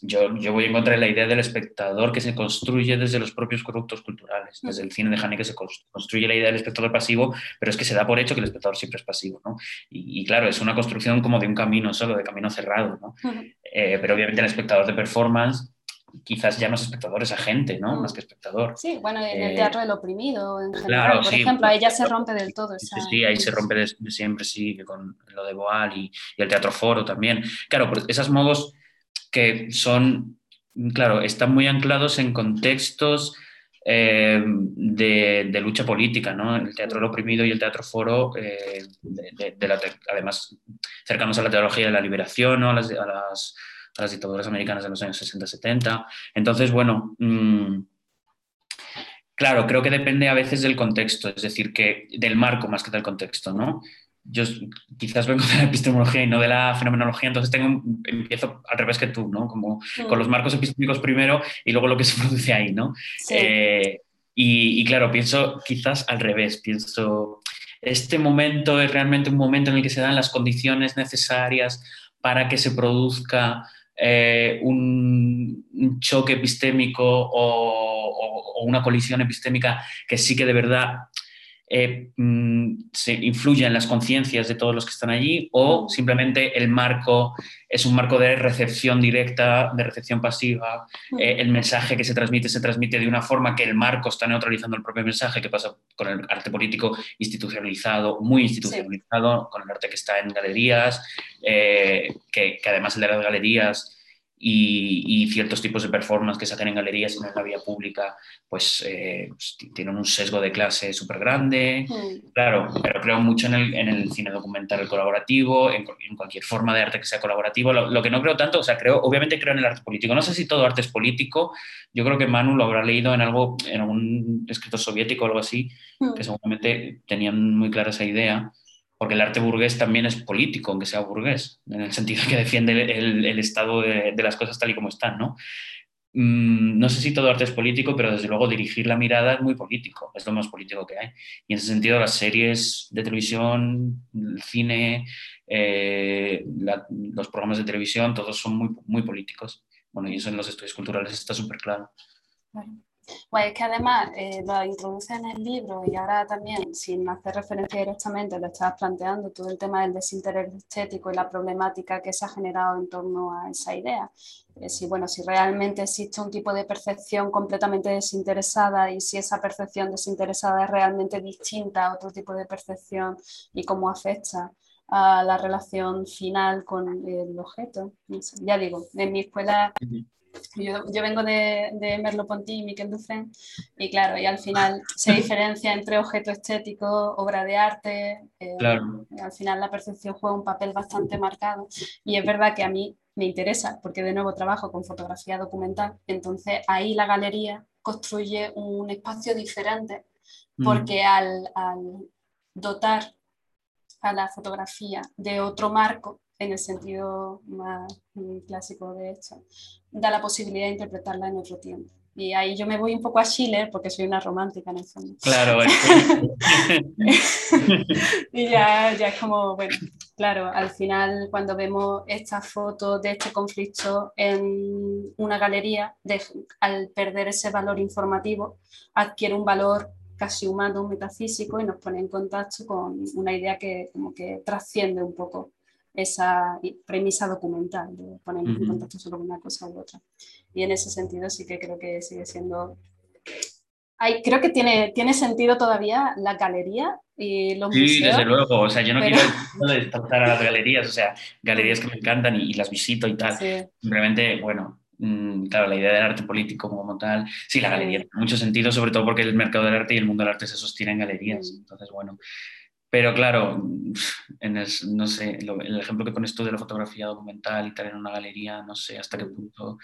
Yo, yo, voy en contra de la idea del espectador que se construye desde los propios productos culturales. Desde el cine de Haneke se construye la idea del espectador pasivo, pero es que se da por hecho que el espectador siempre es pasivo. ¿no? Y, claro, es una construcción como de un camino solo, de camino cerrado. ¿no? Eh, pero obviamente el espectador de performance quizás ya no es espectador, es agente, ¿no? Más que espectador. Sí, bueno, en el eh, teatro del oprimido en general, por ejemplo, ahí ya se rompe del todo. Sí, sí, ahí se rompe de, siempre, sí, con lo de Boal y, y, el teatro foro también. Claro, pues esos modos que son, claro, están muy anclados en contextos eh, de, lucha política, ¿no? El teatro del oprimido y el teatro foro, eh, además cercanos a la teología de la liberación, ¿no? a, las, a, las, dictaduras americanas de los años 60-70. Entonces, bueno, mm, claro, creo que depende a veces del contexto, es decir, que del marco más que del contexto, ¿no? yo quizás vengo de la epistemología y no de la fenomenología, entonces tengo, empiezo al revés que tú, ¿no? Como con los marcos epistémicos primero y luego lo que (laughs) se produce ahí, ¿no? Eh, y, claro, pienso quizás al revés, pienso, este momento es realmente un momento en el que se dan las condiciones necesarias para que se produzca eh, un, choque epistémico o, o, una colisión epistémica que sí que de verdad eh, mm, se influye en las conciencias de todos los que están allí o simplemente el marco es un marco de recepción directa, de recepción pasiva, eh, el mensaje que se transmite se transmite de una forma que el marco está neutralizando el propio mensaje, que pasa con el arte político institucionalizado, muy institucionalizado, con el arte que está en galerías, eh, que, que, además el de las galerías y, ciertos tipos de performance que se hacen en galerías y no en la vía pública, pues, eh, pues tienen un sesgo de clase súper grande. Mm. Claro, pero creo mucho en el, en el cine documental colaborativo, en, en, cualquier forma de arte que sea colaborativo. Lo, que no creo tanto, o sea, creo, obviamente creo en el arte político. No sé si todo arte es político. Yo creo que Manu lo habrá leído en algo, en algún escritor soviético o algo así, mm. que seguramente tenían muy clara esa idea porque el arte burgués también es político, aunque sea burgués, en el sentido que defiende el, estado de, las cosas tal y como están, ¿no? Mm, no sé si todo arte es político, pero desde luego dirigir la mirada es muy político, es lo más político que hay. Y en ese sentido las series de televisión, el cine, eh, los programas de televisión, todos son muy, muy políticos. Bueno, y eso en los estudios culturales está súper claro. Pues es que además eh, lo introduce en el libro y ahora también, sin hacer referencia directamente, lo estás planteando todo el tema del desinterés estético y la problemática que se ha generado en torno a esa idea. Eh, si, bueno, si realmente existe un tipo de percepción completamente desinteresada y si esa percepción desinteresada es realmente distinta a otro tipo de percepción y cómo afecta a la relación final con el objeto. Ya digo, en mi escuela yo, yo, vengo de, de Merleau-Ponty y Miquel Dufresne y claro, y al final se diferencia entre objeto estético, obra de arte, eh, claro. al final la percepción juega un papel bastante marcado y es verdad que a mí me interesa porque de nuevo trabajo con fotografía documental, entonces ahí la galería construye un espacio diferente mm. porque al, al dotar a la fotografía de otro marco, en el sentido más clásico de hecho, da la posibilidad de interpretarla en otro tiempo. Y ahí yo me voy un poco a Schiller porque soy una romántica en el fondo. Claro, (laughs) (laughs) y ya, ya es como, bueno, claro, al final cuando vemos esta foto de este conflicto en una galería, de, al perder ese valor informativo, adquiere un valor casi humano, metafísico y nos pone en contacto con una idea que como que trasciende un poco esa premisa documental, de ponernos en contacto solo con una cosa u otra. Y en ese sentido sí que creo que sigue siendo... Hay, creo que tiene, tiene sentido todavía la galería y los sí, desde luego. O sea, yo no quiero tratar (laughs) a las galerías, o sea, galerías que me encantan y, las visito y tal. Simplemente, bueno, mm, claro, la idea del arte político como tal, sí, la galería tiene mucho sentido, sobre todo porque el mercado del arte y el mundo del arte se sostienen en galerías. Entonces, bueno, pero claro, (laughs) en el, no sé, el ejemplo que pones tú de la fotografía documental y tal en una galería, no sé hasta qué punto.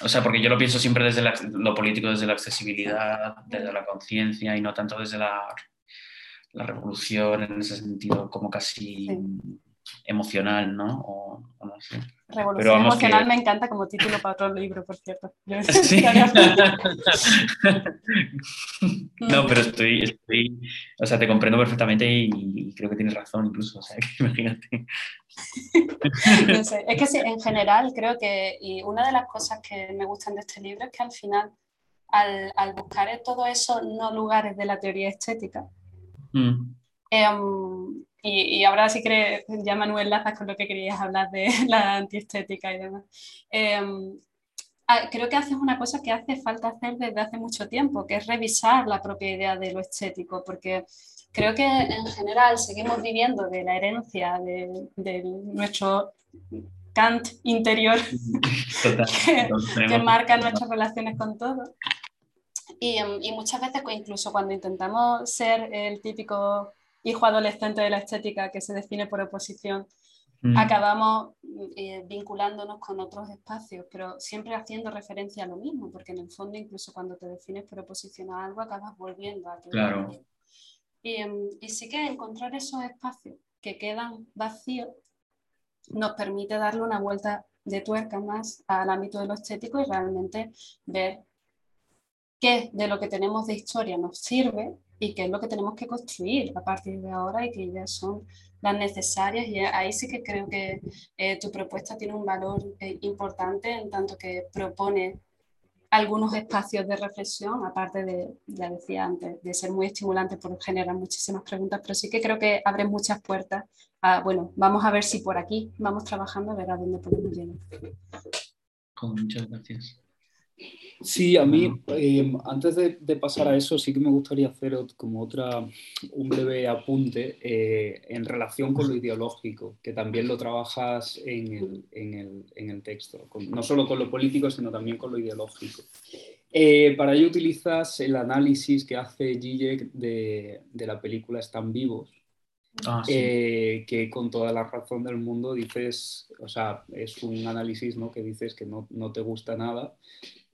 O sea, porque yo lo pienso siempre desde lo político, desde la accesibilidad, desde la conciencia y no tanto desde la, la, revolución en ese sentido, como casi emocional, ¿no? O, no sé. Revolución emocional me encanta como título para otro libro, por cierto. (laughs) (laughs) no, pero estoy, estoy, o sea, te comprendo perfectamente y, creo que tienes razón incluso, o sea, (laughs) imagínate. no sé, es que sí, en general creo que, y una de las cosas que me gustan de este libro es que al final, al, al buscar todo eso no lugares de la teoría estética, mm. Em, y, ahora sí que ya Manuel lazas con lo que querías hablar de (laughs) la antiestética y demás. Em, creo que haces una cosa que hace falta hacer desde hace mucho tiempo, que es revisar la propia idea de lo estético, porque creo que en general seguimos viviendo de la herencia de, nuestro Kant interior (laughs) que, marca nuestras relaciones con todo. Y, y, muchas veces, incluso cuando intentamos ser el típico hijo adolescente de la estética que se define por oposición, mm. acabamos eh, vinculándonos con otros espacios, pero siempre haciendo referencia a lo mismo, porque en el fondo incluso cuando te defines por oposición a algo, acabas volviendo a tu claro. y, em, y sí que encontrar esos espacios que quedan vacíos nos permite darle una vuelta de tuerca más al ámbito de lo estético y realmente ver qué de lo que tenemos de historia nos sirve y qué es lo que tenemos que construir a partir de ahora y que ya son las necesarias. Y ahí sí que creo que eh, tu propuesta tiene un valor eh, importante en tanto que propone algunos espacios de reflexión, aparte de, ya decía antes, de ser muy estimulante por generar muchísimas preguntas, pero sí que creo que abre muchas puertas bueno, vamos a ver si por aquí vamos trabajando a ver a dónde podemos llegar. Muchas gracias. Sí, a mí, em, antes de, pasar a eso, sí que me gustaría hacer como otra, un breve apunte eh, en relación con lo ideológico, que también lo trabajas en el, en el, en el texto, no solo con lo político, sino también con lo ideológico. Eh, para ello utilizas el análisis que hace Zizek de, de la película Están vivos, ah, eh, que con toda la razón del mundo dices, o sea, es un análisis ¿no? que dices que no, no te gusta nada,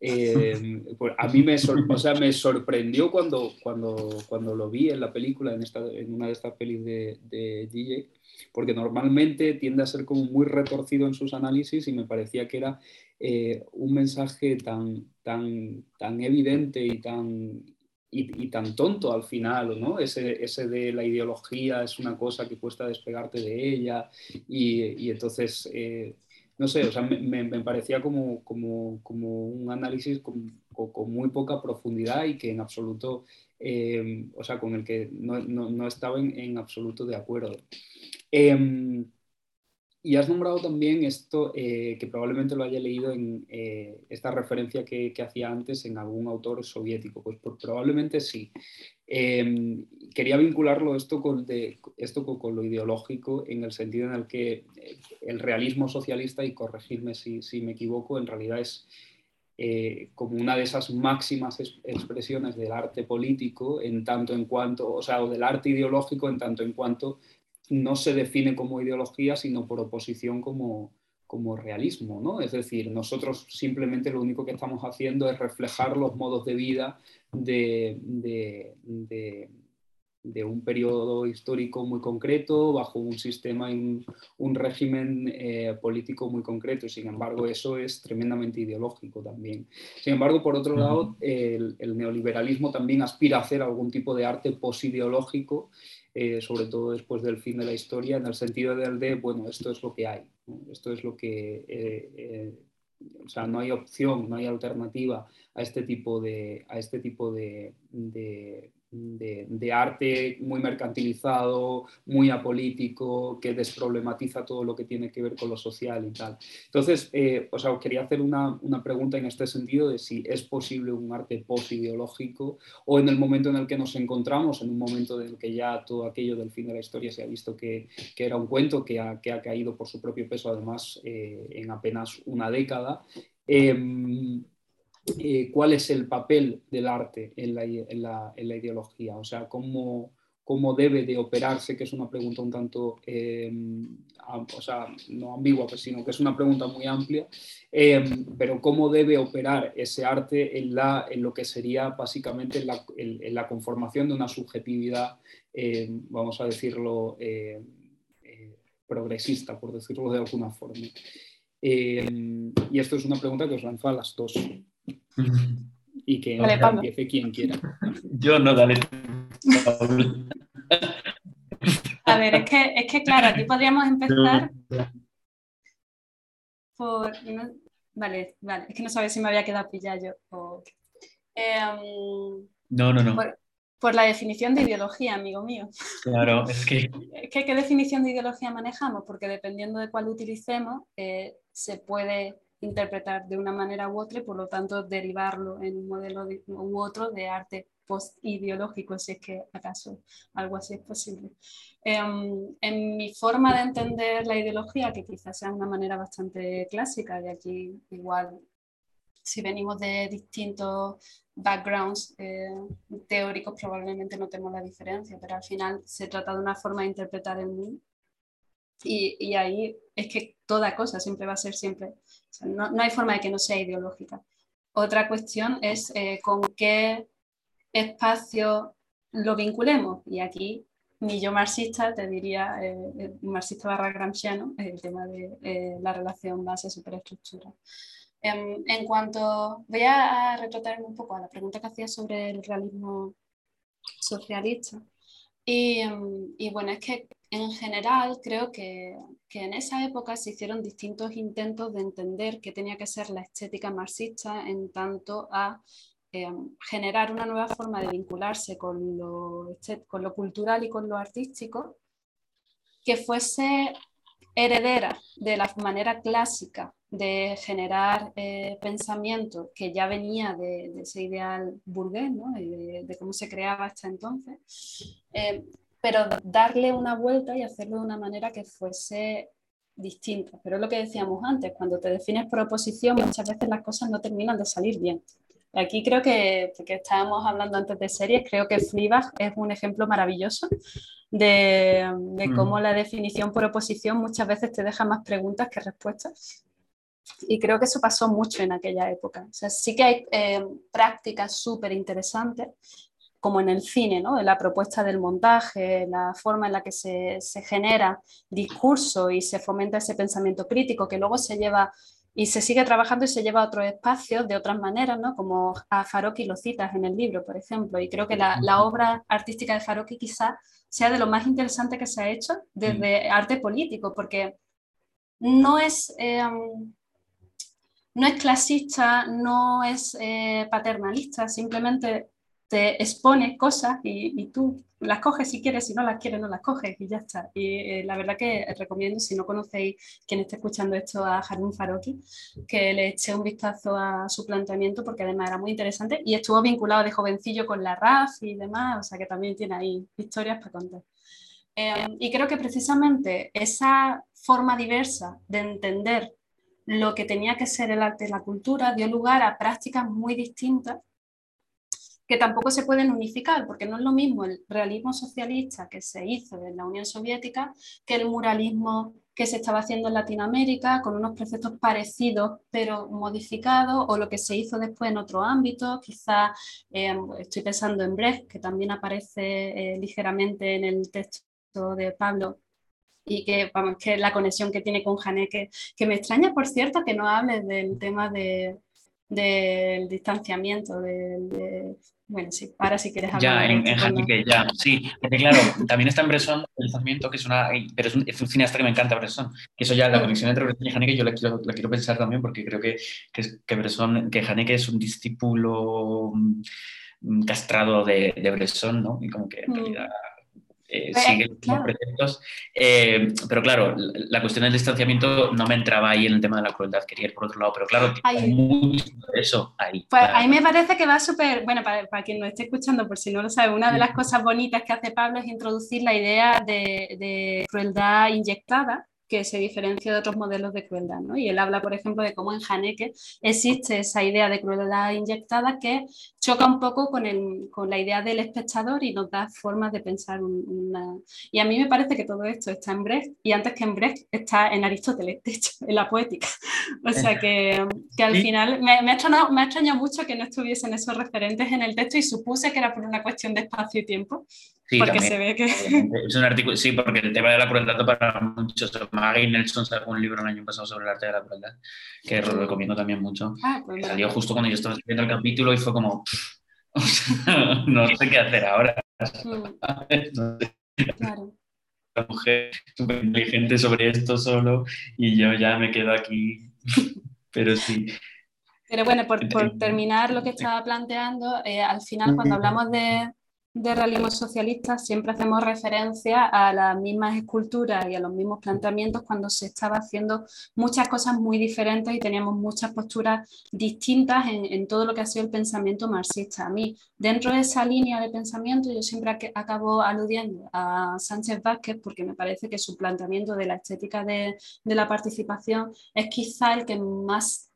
eh, pues a mí me, o sea, me sorprendió cuando, cuando, cuando lo vi en la película, en, esta, en una de estas pelis de, de DJ, porque normalmente tiende a ser como muy retorcido en sus análisis y me parecía que era eh, un mensaje tan, tan, tan evidente y tan, y, tan tonto al final, ¿no? Ese, ese, de la ideología es una cosa que cuesta despegarte de ella y, y entonces... Eh, no sé, o sea, me, parecía como, como, como, un análisis con, con, muy poca profundidad y que en absoluto, eh, o sea, con el que no, no, no estaba en, en, absoluto de acuerdo. Eh, y has nombrado también esto, eh, que probablemente lo haya leído en eh, esta referencia que, que, hacía antes en algún autor soviético. Pues, pues probablemente sí. Em, quería vincularlo esto, con, esto con, lo ideológico en el sentido en el que eh, el realismo socialista, y corregirme si, si me equivoco, en realidad es como una de esas máximas expresiones del arte político en tanto en cuanto, o sea, o del arte ideológico en tanto en cuanto no se define como ideología, sino por oposición como, como realismo, ¿no? Es decir, nosotros simplemente lo único que estamos haciendo es reflejar los modos de vida de, de un periodo histórico muy concreto, bajo un sistema y un, régimen eh, político muy concreto. Sin embargo, eso es tremendamente ideológico también. Sin embargo, por otro lado, el, neoliberalismo también aspira a hacer algún tipo de arte posideológico, eh, sobre todo después del fin de la historia, en el sentido del de, bueno, esto es lo que hay, esto es lo que... Eh, o sea, no hay opción, no hay alternativa a este tipo de, a este tipo de, arte muy mercantilizado, muy apolítico, que desproblematiza todo lo que tiene que ver con lo social y tal. Entonces, eh, os quería hacer una, pregunta en este sentido de si es posible un arte post-ideológico o en el momento en el que nos encontramos, en un momento en el que ya todo aquello del fin de la historia se ha visto que, era un cuento que ha, que ha, caído por su propio peso, además, eh, en apenas una década. Em, eh, cuál es el papel del arte en la, ideología, o sea, cómo, cómo, debe de operarse, que es una pregunta un tanto, em, o sea, no ambigua, pues, sino que es una pregunta muy amplia, em, pero cómo debe operar ese arte en, la, en lo que sería básicamente en la, conformación de una subjetividad, em, vamos a decirlo, eh, progresista, por decirlo de alguna forma. y esto es una pregunta que os lanzo a las dos. Y que empiece quien quiera. Yo no, dale. A ver, es que, es que claro, aquí podríamos empezar por... Vale, vale, es que no sabía si me había quedado pillado yo. Em, no, no, no. Por, la definición de ideología, amigo mío. Claro, es que... Es que ¿qué definición de ideología manejamos? Porque dependiendo de cuál utilicemos, eh, se puede interpretar de una manera u otra y por lo tanto derivarlo en un modelo u otro de arte post-ideológico, si es que acaso algo así es posible. Em, en mi forma de entender la ideología, que quizás sea una manera bastante clásica, de aquí igual si venimos de distintos backgrounds eh, teóricos probablemente no tenemos la diferencia, pero al final se trata de una forma de interpretar el mundo y, y ahí es que toda cosa siempre va a ser siempre no, hay forma de que no sea ideológica. Otra cuestión es eh, con qué espacio lo vinculemos. Y aquí mi yo marxista te diría, eh, marxista barra gramsciano, el tema de eh, la relación base-superestructura. En, en, cuanto, voy a retratarme un poco a la pregunta que hacía sobre el realismo socialista. Y, y bueno, es que en general, creo que, en esa época se hicieron distintos intentos de entender qué tenía que ser la estética marxista en tanto a em, generar una nueva forma de vincularse con lo, con lo cultural y con lo artístico que fuese heredera de la manera clásica de generar eh, pensamiento que ya venía de, ese ideal burgués, de, cómo se creaba hasta entonces, em, pero darle una vuelta y hacerlo de una manera que fuese distinta. Pero es lo que decíamos antes, cuando te defines por oposición, muchas veces las cosas no terminan de salir bien. Aquí creo que, porque estábamos hablando antes de series, creo que Fleabag es un ejemplo maravilloso de, de mm. cómo la definición por oposición muchas veces te deja más preguntas que respuestas. Y creo que eso pasó mucho en aquella época. O sea, sí que hay eh, prácticas súper interesantes como en el cine, ¿no? la propuesta del montaje, la forma en la que se, genera discurso y se fomenta ese pensamiento crítico que luego se lleva y se sigue trabajando y se lleva a otros espacios de otras maneras, ¿no? como a Faroqui lo citas en el libro, por ejemplo, y creo que la, obra artística de Faroqui quizá sea de lo más interesante que se ha hecho desde arte político, porque no es, em, no es clasista, no es eh, paternalista, simplemente te expone cosas y, tú las coges si quieres, si no las quieres no las coges y ya está. Y eh, la verdad que recomiendo, si no conocéis quien esté escuchando esto a Harun Faroki, que le eche un vistazo a su planteamiento porque además era muy interesante y estuvo vinculado de jovencillo con la RAF y demás, o sea que también tiene ahí historias para contar. Em, y creo que precisamente esa forma diversa de entender lo que tenía que ser el arte y la cultura dio lugar a prácticas muy distintas que tampoco se pueden unificar, porque no es lo mismo el realismo socialista que se hizo en la Unión Soviética que el muralismo que se estaba haciendo en Latinoamérica con unos preceptos parecidos pero modificados o lo que se hizo después en otro ámbito, quizá eh, estoy pensando en Brecht, que también aparece eh, ligeramente en el texto de Pablo y que, la conexión que tiene con Haneke, que me extraña, por cierto, que no hables del tema de, del distanciamiento, bueno, sí, ahora si quieres hablar. Ya, en, en ya, sí. Porque claro, también está en Bresson el lanzamiento, que es una. Pero es un, es un, cineasta que me encanta, Bresson. Que eso ya, la conexión entre Bresson y Haneke, yo la quiero, la quiero pensar también, porque creo que, que, que Bresson, que Haneke es un discípulo mm, castrado de, de Bresson, ¿no? Y como que en mm. Eh, sigue los preceptos. Eh, pero claro, la cuestión del distanciamiento no me entraba ahí en el tema de la crueldad, quería ir por otro lado, pero claro, hay mucho de eso ahí. Pues a mí me parece que va súper, bueno, para, para, quien no esté escuchando, por si no lo sabe, una de las cosas bonitas que hace Pablo es introducir la idea de, de crueldad inyectada que se diferencia de otros modelos de crueldad. ¿no? Y él habla, por ejemplo, de cómo en Haneke existe esa idea de crueldad inyectada que choca un poco con, el, con la idea del espectador y nos da formas de pensar una... Y a mí me parece que todo esto está en Brecht y antes que en Brecht está en Aristóteles, de hecho, en la poética. (laughs) O sea que, que al final me, me, ha extrañado, me ha extrañado mucho que no estuviesen esos referentes en el texto y supuse que era por una cuestión de espacio y tiempo Sí, porque se ve que... (laughs) Es un artículo, sí, porque el tema de la crueldad para muchos. Maggie Nelson sacó un libro el año pasado sobre el arte de la crueldad, que lo recomiendo también mucho. Ah, pues salió justo cuando yo estaba escribiendo el capítulo y fue como, (laughs) (laughs) no sé qué hacer ahora. Mm. claro. La mujer súper inteligente sobre esto solo y yo ya me quedo aquí. Pero sí. Pero bueno, por, por terminar lo que estaba planteando, eh, al final cuando hablamos de, de realismo socialista siempre hacemos referencia a las mismas esculturas y a los mismos planteamientos cuando se estaba haciendo muchas cosas muy diferentes y teníamos muchas posturas distintas en, todo lo que ha sido el pensamiento marxista. A mí, dentro de esa línea de pensamiento, yo siempre acabo aludiendo a Sánchez Vázquez porque me parece que su planteamiento de la estética de, de la participación es quizá el que más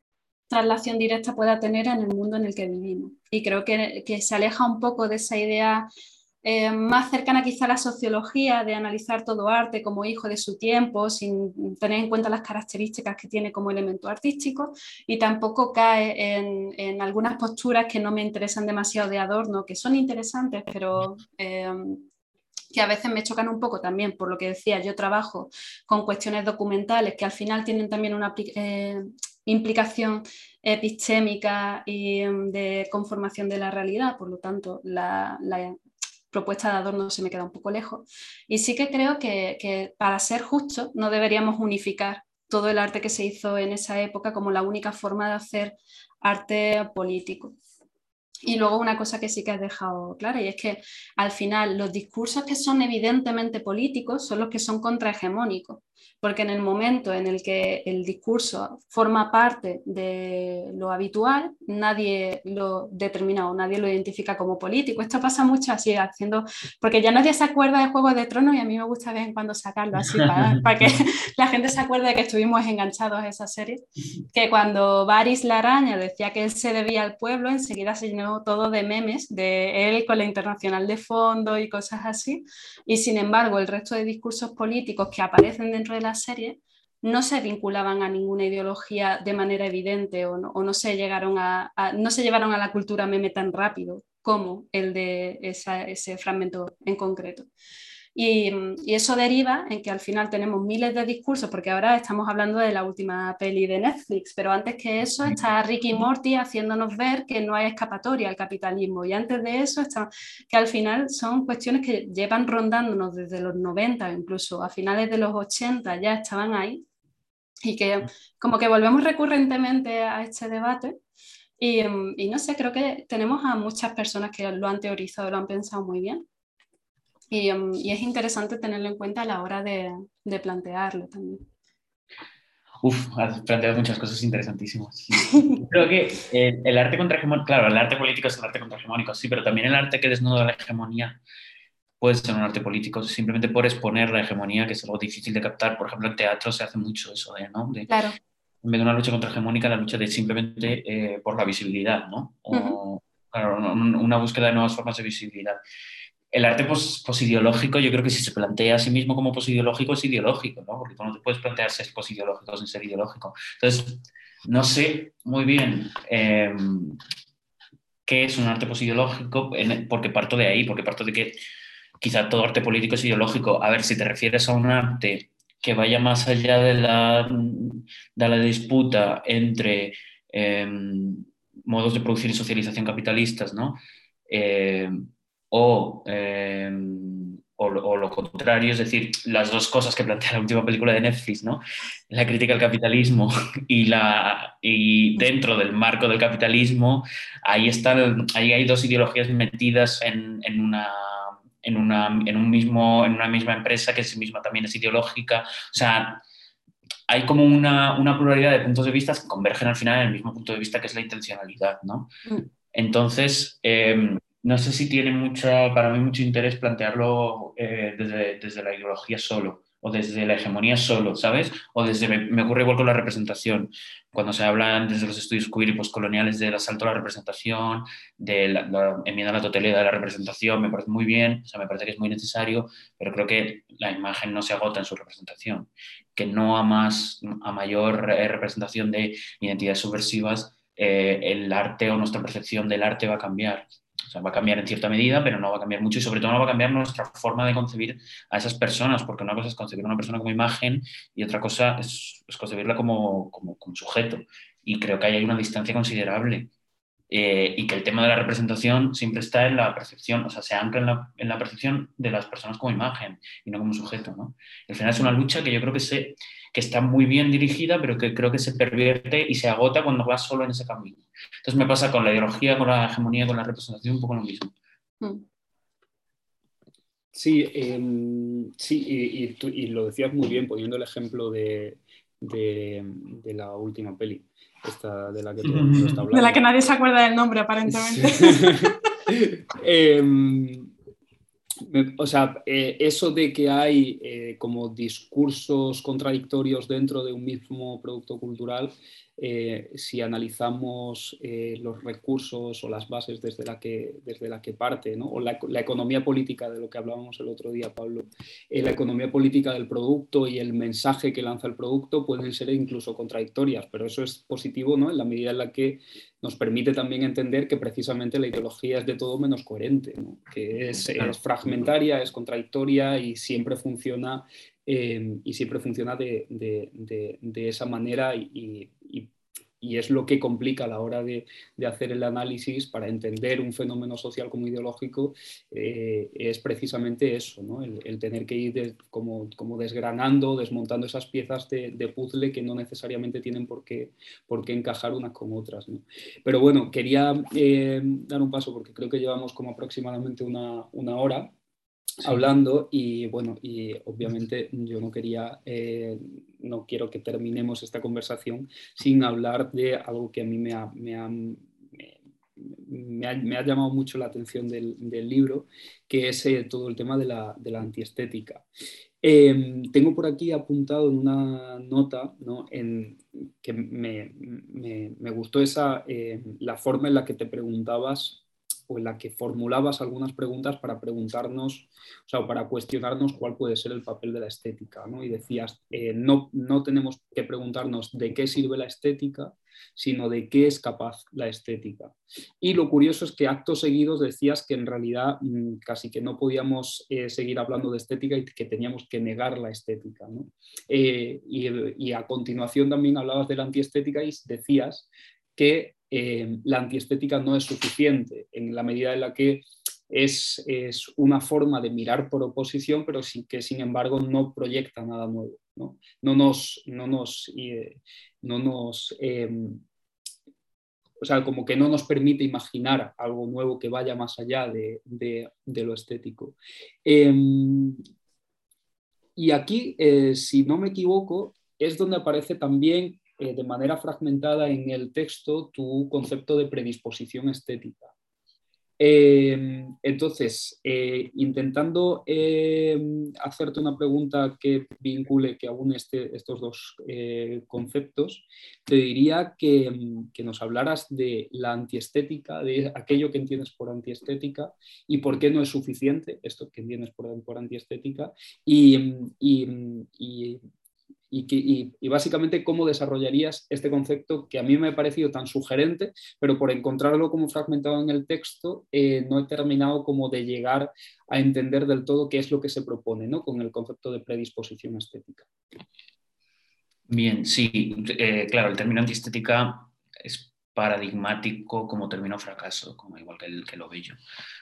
traslación directa pueda tener en el mundo en el que vivimos. Y creo que, que se aleja un poco de esa idea eh, más cercana quizá a la sociología, de analizar todo arte como hijo de su tiempo, sin tener en cuenta las características que tiene como elemento artístico, y tampoco cae en, en algunas posturas que no me interesan demasiado de adorno, que son interesantes, pero... Eh, que a veces me chocan un poco también, por lo que decía, yo trabajo con cuestiones documentales que al final tienen también una, eh, implicación epistémica y em, de conformación de la realidad, por lo tanto la, propuesta de Adorno se me queda un poco lejos. Y sí que creo que, que para ser justos no deberíamos unificar todo el arte que se hizo en esa época como la única forma de hacer arte político. Y luego una cosa que sí que has dejado clara, y es que al final los discursos que son evidentemente políticos son los que son contrahegemónicos porque en el momento en el que el discurso forma parte de lo habitual, nadie lo determina o nadie lo identifica como político. Esto pasa mucho así, haciendo, porque ya nadie se acuerda de Juego de Tronos y a mí me gusta de vez en cuando sacarlo así para, (laughs) para que la gente se acuerde de que estuvimos enganchados a esa serie, que cuando Varys la araña decía que él se debía al pueblo, enseguida se llenó todo de memes de él con la internacional de fondo y cosas así, y sin embargo el resto de discursos políticos que aparecen dentro de la serie no se vinculaban a ninguna ideología de manera evidente o no, se, llegaron a, no se llevaron a la cultura meme tan rápido como el de ese fragmento en concreto. Y, eso deriva en que al final tenemos miles de discursos, porque ahora estamos hablando de la última peli de Netflix, pero antes que eso está Ricky Morty haciéndonos ver que no hay escapatoria al capitalismo. Y antes de eso está que al final son cuestiones que llevan rondándonos desde los 90, incluso a finales de los 80 ya estaban ahí y que como que volvemos recurrentemente a este debate. Y, y, no sé, creo que tenemos a muchas personas que lo han teorizado, lo han pensado muy bien. Y, y es interesante tenerlo en cuenta a la hora de, de plantearlo también. Uf, has planteado muchas cosas interesantísimas. (laughs) Creo que eh, el arte contrahegemónico, claro, el arte político es el arte contrahegemónico, sí, pero también el arte que desnuda la hegemonía puede ser un arte político simplemente por exponer la hegemonía, que es algo difícil de captar. Por ejemplo, en teatro se hace mucho eso, de, ¿no? claro. En vez de una lucha contrahegemónica, la lucha de simplemente eh, por la visibilidad, ¿no? O, claro, una búsqueda de nuevas formas de visibilidad el arte posideológico, yo creo que si se plantea a sí mismo como posideológico, es ideológico, ¿no? Porque tú no te puedes plantear ser posideológico sin ser ideológico. Entonces, no sé muy bien em, qué es un arte posideológico, porque parto de ahí, porque parto de que quizá todo arte político es ideológico. A ver, si te refieres a un arte que vaya más allá de la, de la disputa entre em, modos de producción y socialización capitalistas, ¿no? Em, Em, o, o, lo contrario, es decir, las dos cosas que plantea la última película de Netflix, ¿no? La crítica al capitalismo (laughs) y, la, y dentro del marco del capitalismo, ahí, están, ahí hay dos ideologías metidas en, en una en una, en, un mismo, en una misma empresa que sí misma también es ideológica. O sea, hay como una, una, pluralidad de puntos de vista que convergen al final en el mismo punto de vista que es la intencionalidad, ¿no? Mm. Entonces, eh, no sé si tiene para mí mucho interés plantearlo eh, desde, desde, la ideología solo o desde la hegemonía solo, ¿sabes? O desde, me, ocurre igual con la representación, cuando se hablan desde los estudios queer y postcoloniales del asalto a la representación, de la, enmienda a la totalidad de la representación, me parece muy bien, o sea, me parece que es muy necesario, pero creo que la imagen no se agota en su representación, que no a más, a mayor eh, representación de identidades subversivas, eh, el arte o nuestra percepción del arte va a cambiar va a cambiar en cierta medida, pero no va a cambiar mucho y sobre todo no va a cambiar nuestra forma de concebir a esas personas, porque una cosa es concebir a una persona como imagen y otra cosa es, concebirla como, como, sujeto. Y creo que hay una distancia considerable. Eh, y que el tema de la representación siempre está en la percepción, o sea, se ancla en la, en la, percepción de las personas como imagen y no como sujeto. ¿no? Al final es una lucha que yo creo que se, que está muy bien dirigida, pero que creo que se pervierte y se agota cuando vas solo en ese camino. Entonces me pasa con la ideología, con la hegemonía, con la representación, un poco lo mismo. Hmm. Sí, em, sí y, lo decías muy bien poniendo el ejemplo de, la última peli, esta de la que todo está hablando. De la que nadie se acuerda del nombre, aparentemente. (laughs) Em, o sea, eh, eso de que hay eh, como discursos contradictorios dentro de un mismo producto cultural eh, si analizamos eh, los recursos o las bases desde la que, desde la que parte, ¿no? o la, economía política de lo que hablábamos el otro día, Pablo, eh, la economía política del producto y el mensaje que lanza el producto pueden ser incluso contradictorias, pero eso es positivo ¿no? en la medida en la que nos permite también entender que precisamente la ideología es de todo menos coherente, ¿no? que es, es, fragmentaria, es contradictoria y siempre funciona Em, y siempre funciona de, esa manera y, es lo que complica a la hora de, hacer el análisis para entender un fenómeno social como ideológico, eh, es precisamente eso, el, tener que ir como, desgranando, desmontando esas piezas de, puzzle que no necesariamente tienen por qué, por qué encajar unas con otras. Pero bueno, quería eh, dar un paso porque creo que llevamos como aproximadamente una, una hora hablando y bueno, y obviamente yo no quería, eh, no quiero que terminemos esta conversación sin hablar de algo que a mí me ha, me ha, me ha, llamado mucho la atención del, del libro, que es eh, todo el tema de la, de la antiestética. Em, tengo por aquí apuntado en una nota ¿no? en, que me, me, me gustó esa, eh, la forma en la que te preguntabas o en la que formulabas algunas preguntas para preguntarnos, o sea, para cuestionarnos cuál puede ser el papel de la estética, ¿no? Y decías, eh, no, no tenemos que preguntarnos de qué sirve la estética, sino de qué es capaz la estética. Y lo curioso es que actos seguidos decías que en realidad mm, casi que no podíamos eh, seguir hablando de estética y que teníamos que negar la estética. ¿no? Eh, y, y, a continuación también hablabas de la antiestética y decías que eh, la antiestética no es suficiente en la medida en la que es, es, una forma de mirar por oposición, pero sin, que sin embargo no proyecta nada nuevo. no, no nos, no nos, eh, no nos em, o sea, como que no nos permite imaginar algo nuevo que vaya más allá de, lo estético. Em, y aquí, eh, si no me equivoco, es donde aparece también eh, de manera fragmentada en el texto tu concepto de predisposición estética. Em, entonces, eh, intentando hacerte una pregunta que vincule, que aúne este, estos dos eh, conceptos, te diría que, que, nos hablaras de la antiestética, de aquello que entiendes por antiestética y por qué no es suficiente esto que entiendes por, antiestética y, básicamente cómo desarrollarías este concepto que a mí me ha parecido tan sugerente, pero por encontrarlo como fragmentado en el texto, eh, no he terminado como de llegar a entender del todo qué es lo que se propone ¿no? con el concepto de predisposición estética. Bien, sí, eh, claro, el término antiestética es paradigmático como término fracaso, como igual que, el, que lo bello.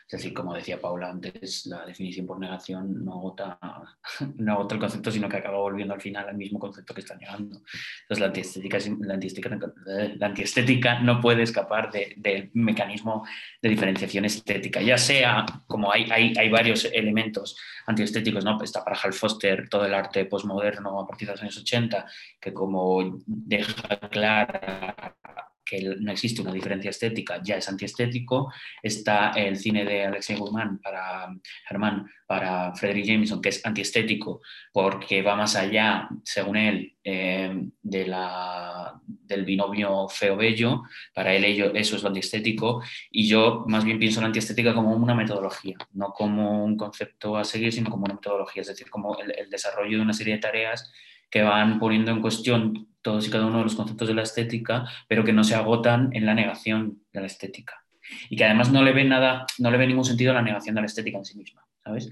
Es decir, como decía Paula antes, la definición por negación no agota, (laughs) no agota el concepto, sino que acaba volviendo al final al mismo concepto que está negando. Entonces, la antiestética, la antiestética, la antiestética no puede escapar del mecanismo de diferenciación estética, ya sea como hay, hay, hay varios elementos antiestéticos, ¿no? está para Hal Foster todo el arte postmoderno a partir de los años 80, que como deja clara que no existe una diferencia estética, ya es antiestético. Está el cine de Alexei Guzmán para Germán, para Frederick Jameson, que es antiestético porque va más allá, según él, eh, de la, del binomio feo-bello. Para él ello, eso es lo antiestético. Y yo más bien pienso la antiestética como una metodología, no como un concepto a seguir, sino como una metodología, es decir, como el, el desarrollo de una serie de tareas que van poniendo en cuestión todos y cada uno de los conceptos de la estética, pero que no se agotan en la negación de la estética. Y que además no le ve nada, no le ningún sentido a la negación de la estética en sí misma, ¿sabes?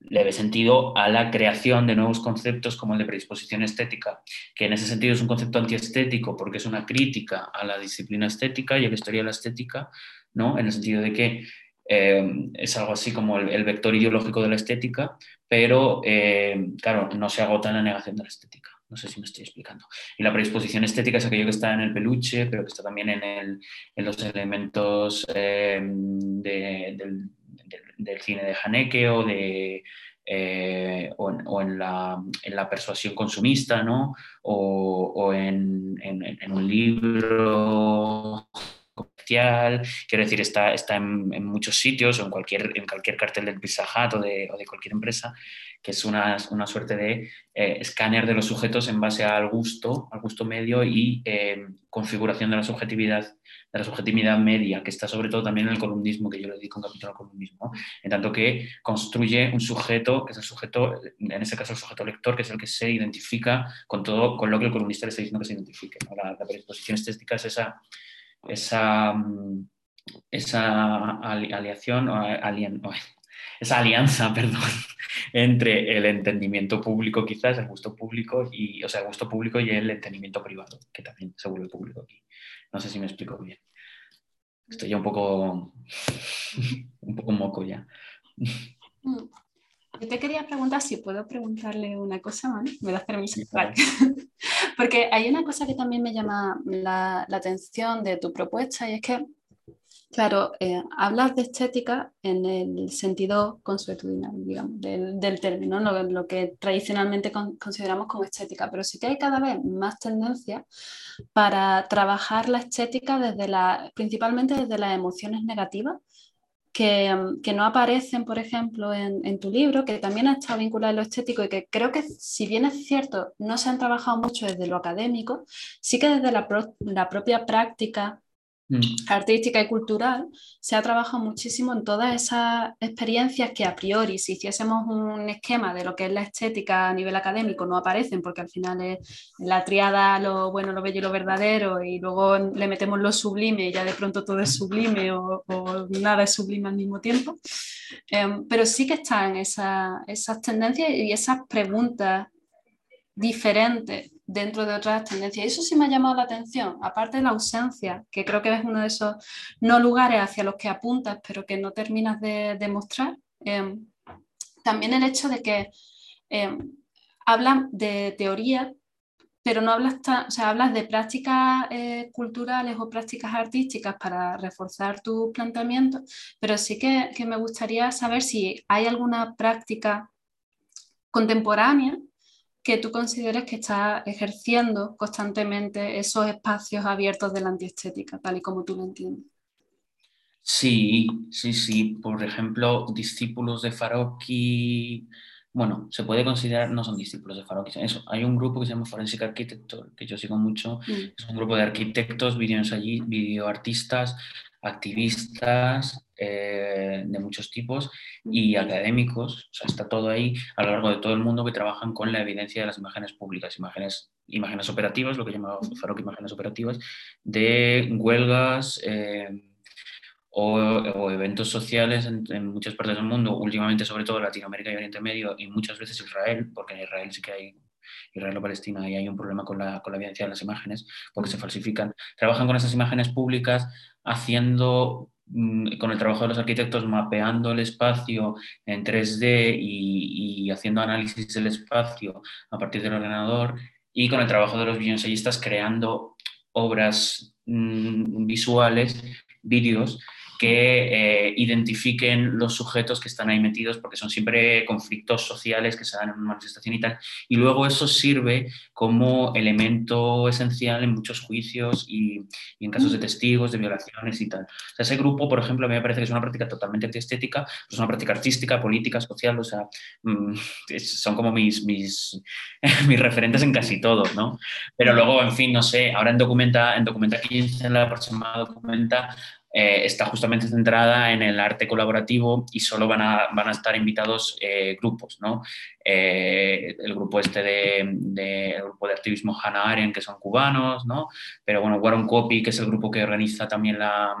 Le ve sentido a la creación de nuevos conceptos como el de predisposición estética, que en ese sentido es un concepto antiestético porque es una crítica a la disciplina estética y a la historia de la estética, ¿no? En el sentido de que eh, es algo así como el, vector ideológico de la estética, pero eh, claro, no se agota en la negación de la estética. No sé si me estoy explicando. Y la predisposición estética es aquello que está en el peluche, pero que está también en, los elementos eh, del, cine de Haneke o, de, o, en, la, persuasión consumista, ¿no? o, en, un libro quiero decir, está, está en, muchos sitios o en cualquier, en cualquier cartel del Pizza Hut o de, o de cualquier empresa, que es una, una suerte de eh, escáner de los sujetos en base al gusto, al gusto medio y eh, configuración de la subjetividad, de la subjetividad media, que está sobre todo también en el columnismo, que yo le dedico un capítulo al columnismo, en tanto que construye un sujeto, que es el sujeto, en este caso el sujeto lector, que es el que se identifica con todo, con lo que el columnista le está diciendo que se identifique. La, la predisposición estética es esa esa, mm, esa aliación, (laughs) esa alianza, (laughs) perdón, entre el entendimiento público quizás, el gusto público, y, o sea, el gusto público y el entendimiento privado, que también se vuelve público aquí. No sé si me explico bien. Estoy ya un poco, (laughs) un poco moco ya. Yo te quería preguntar si puedo preguntarle una cosa, ¿Me das permiso? (laughs) Porque hay una cosa que también me llama la, atención de tu propuesta y es que, claro, eh, hablas de estética en el sentido consuetudinal, digamos, del, término, lo, que tradicionalmente consideramos como estética, pero sí que hay cada vez más tendencia para trabajar la estética desde la, principalmente desde las emociones negativas Mm, que, no aparecen, por ejemplo, en, tu libro, que también ha estado vinculado a lo estético y que creo que, si bien es cierto, no se han trabajado mucho desde lo académico, sí que desde la, la propia práctica. Artística y cultural, se ha trabajado muchísimo en todas esas experiencias que a priori, si hiciésemos un esquema de lo que es la estética a nivel académico, no aparecen, porque al final es la triada, lo bueno, lo bello y lo verdadero, y luego le metemos lo sublime y ya de pronto todo es sublime o, nada es sublime al mismo tiempo. Em, pero sí que están esas tendencias y esas preguntas diferentes dentro de otras tendencias. Y eso sí me ha llamado la atención, aparte de la ausencia, que creo que es uno de esos no lugares hacia los que apuntas, pero que no terminas de demostrar. Em, también el hecho de que em, hablan de teoría, pero no hablas, o sea, hablas de prácticas eh, culturales o prácticas artísticas para reforzar tu planteamiento, pero sí que me gustaría saber si hay alguna práctica contemporánea que tú consideres que está ejerciendo constantemente esos espacios abiertos de la antiestética, tal y como tú lo entiendes. Sí, sí, sí. Por ejemplo, discípulos de Farocchi, bueno, se puede considerar, no son discípulos de Farocchi, eso. Hay un grupo que se llama Forensic Architecture, que yo sigo mucho, mm. es un grupo de arquitectos, videoartistas, activistas eh, de muchos tipos y académicos, o sea, está todo ahí a lo largo de todo el mundo que trabajan con la evidencia de las imágenes públicas, imágenes, imágenes operativas, lo que llamamos Farok imágenes operativas, de huelgas. Eh, o, eventos sociales en, muchas partes del mundo, últimamente sobre todo Latinoamérica y Oriente Medio y muchas veces Israel, porque en Israel sí que hay Israel o Palestina y hay un problema con la, con la evidencia de las imágenes porque se falsifican. Trabajan con esas imágenes públicas haciendo mm, con el trabajo de los arquitectos mapeando el espacio en 3D y, haciendo análisis del espacio a partir del ordenador y con el trabajo de los videoensayistas creando obras mm, visuales, vídeos que eh, identifiquen los sujetos que están ahí metidos, porque son siempre conflictos sociales que se dan en una manifestación y tal. Y luego eso sirve como elemento esencial en muchos juicios y, en casos de testigos, de violaciones y tal. O sea, ese grupo, por ejemplo, a mí me parece que es una práctica totalmente antiestética, es una práctica artística, política, social, o sea, mm, (laughs) son como mis, mis, (laughs) mis referentes en casi todo, ¿no? Pero luego, en fin, no sé, ahora en Documenta, en Documenta 15, en la próxima Documenta, eh, está justamente centrada en el arte colaborativo y solo van a, van a estar invitados eh, grupos, ¿no? Eh, el grupo este de, el grupo de activismo Hannah Arendt, que son cubanos, ¿no? Pero bueno, Warren Copy, que es el grupo que organiza también la,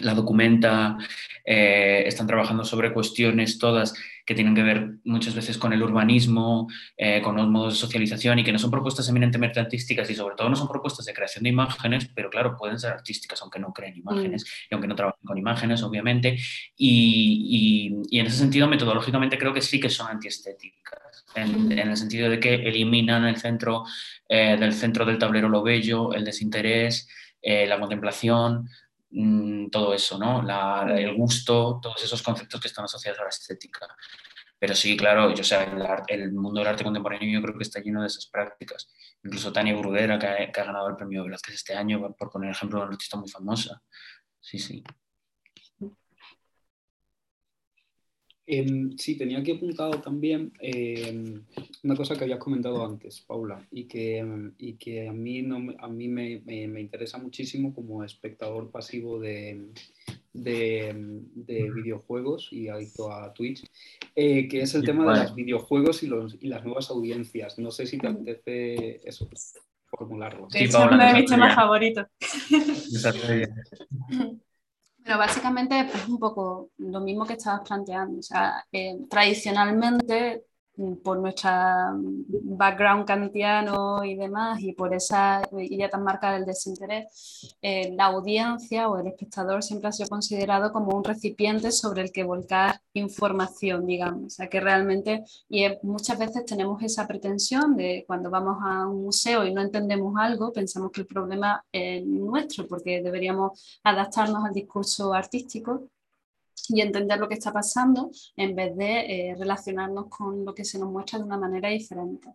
la documenta, están trabajando sobre cuestiones todas que tienen que ver muchas veces con el urbanismo, eh, con los modos de socialización y que no son propuestas eminentemente artísticas y sobre todo no son propuestas de creación de imágenes, pero claro, pueden ser artísticas aunque no creen imágenes mm. y aunque no trabajen con imágenes, obviamente. Y, y, en ese sentido, metodológicamente creo que sí que son antiestéticas, en, mm. en el sentido de que eliminan el centro eh, del centro del tablero lo bello, el desinterés, eh, la contemplación, Mm, todo eso, ¿no? el gusto, todos esos conceptos que están asociados a la estética. Pero sí, claro, yo, sea, el, mundo del arte contemporáneo yo creo que está lleno de esas prácticas. Incluso Tania Brudera, que ha, ganado el premio Velázquez este año, por poner ejemplo una artista muy famosa. Sí, sí. Em, sí, tenía aquí apuntado también em, una cosa que habías comentado antes, Paula, y que, em, y que a mí, no, a mí me, me, interesa muchísimo como espectador pasivo de, de, de videojuegos y adicto a Twitch, eh, que es el tema de los videojuegos y, los, y, las nuevas audiencias. No sé si te apetece eso, formularlo. Sí, es uno de mis temas favoritos. Pero básicamente es un poco lo mismo que estabas planteando. O sea, eh, tradicionalmente por nuestro background kantiano y demás, y por esa idea tan marcada del desinterés, eh, la audiencia o el espectador siempre ha sido considerado como un recipiente sobre el que volcar información, digamos. O sea, que realmente, y muchas veces tenemos esa pretensión de cuando vamos a un museo y no entendemos algo, pensamos que el problema es nuestro, porque deberíamos adaptarnos al discurso artístico y entender lo que está pasando en vez de eh, relacionarnos con lo que se nos muestra de una manera diferente.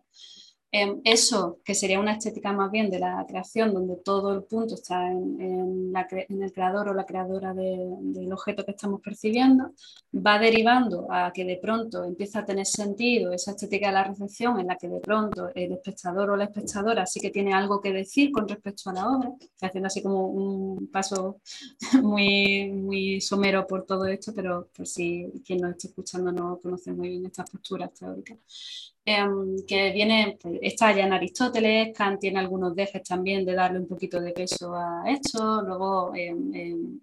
Em, eso, que sería una estética más bien de la creación, donde todo el punto está en, el creador o la creadora del objeto que estamos percibiendo, va derivando a que de pronto empieza a tener sentido esa estética de la recepción en la que de pronto el espectador o la espectadora sí que tiene algo que decir con respecto a la obra, haciendo así como un paso (laughs) muy, muy somero por todo esto, pero por si quien nos está escuchando no conoce muy bien estas posturas teóricas. Em, que viene, pues, está ya en Aristóteles, Kant tiene algunos dejes también de darle un poquito de peso a esto, luego en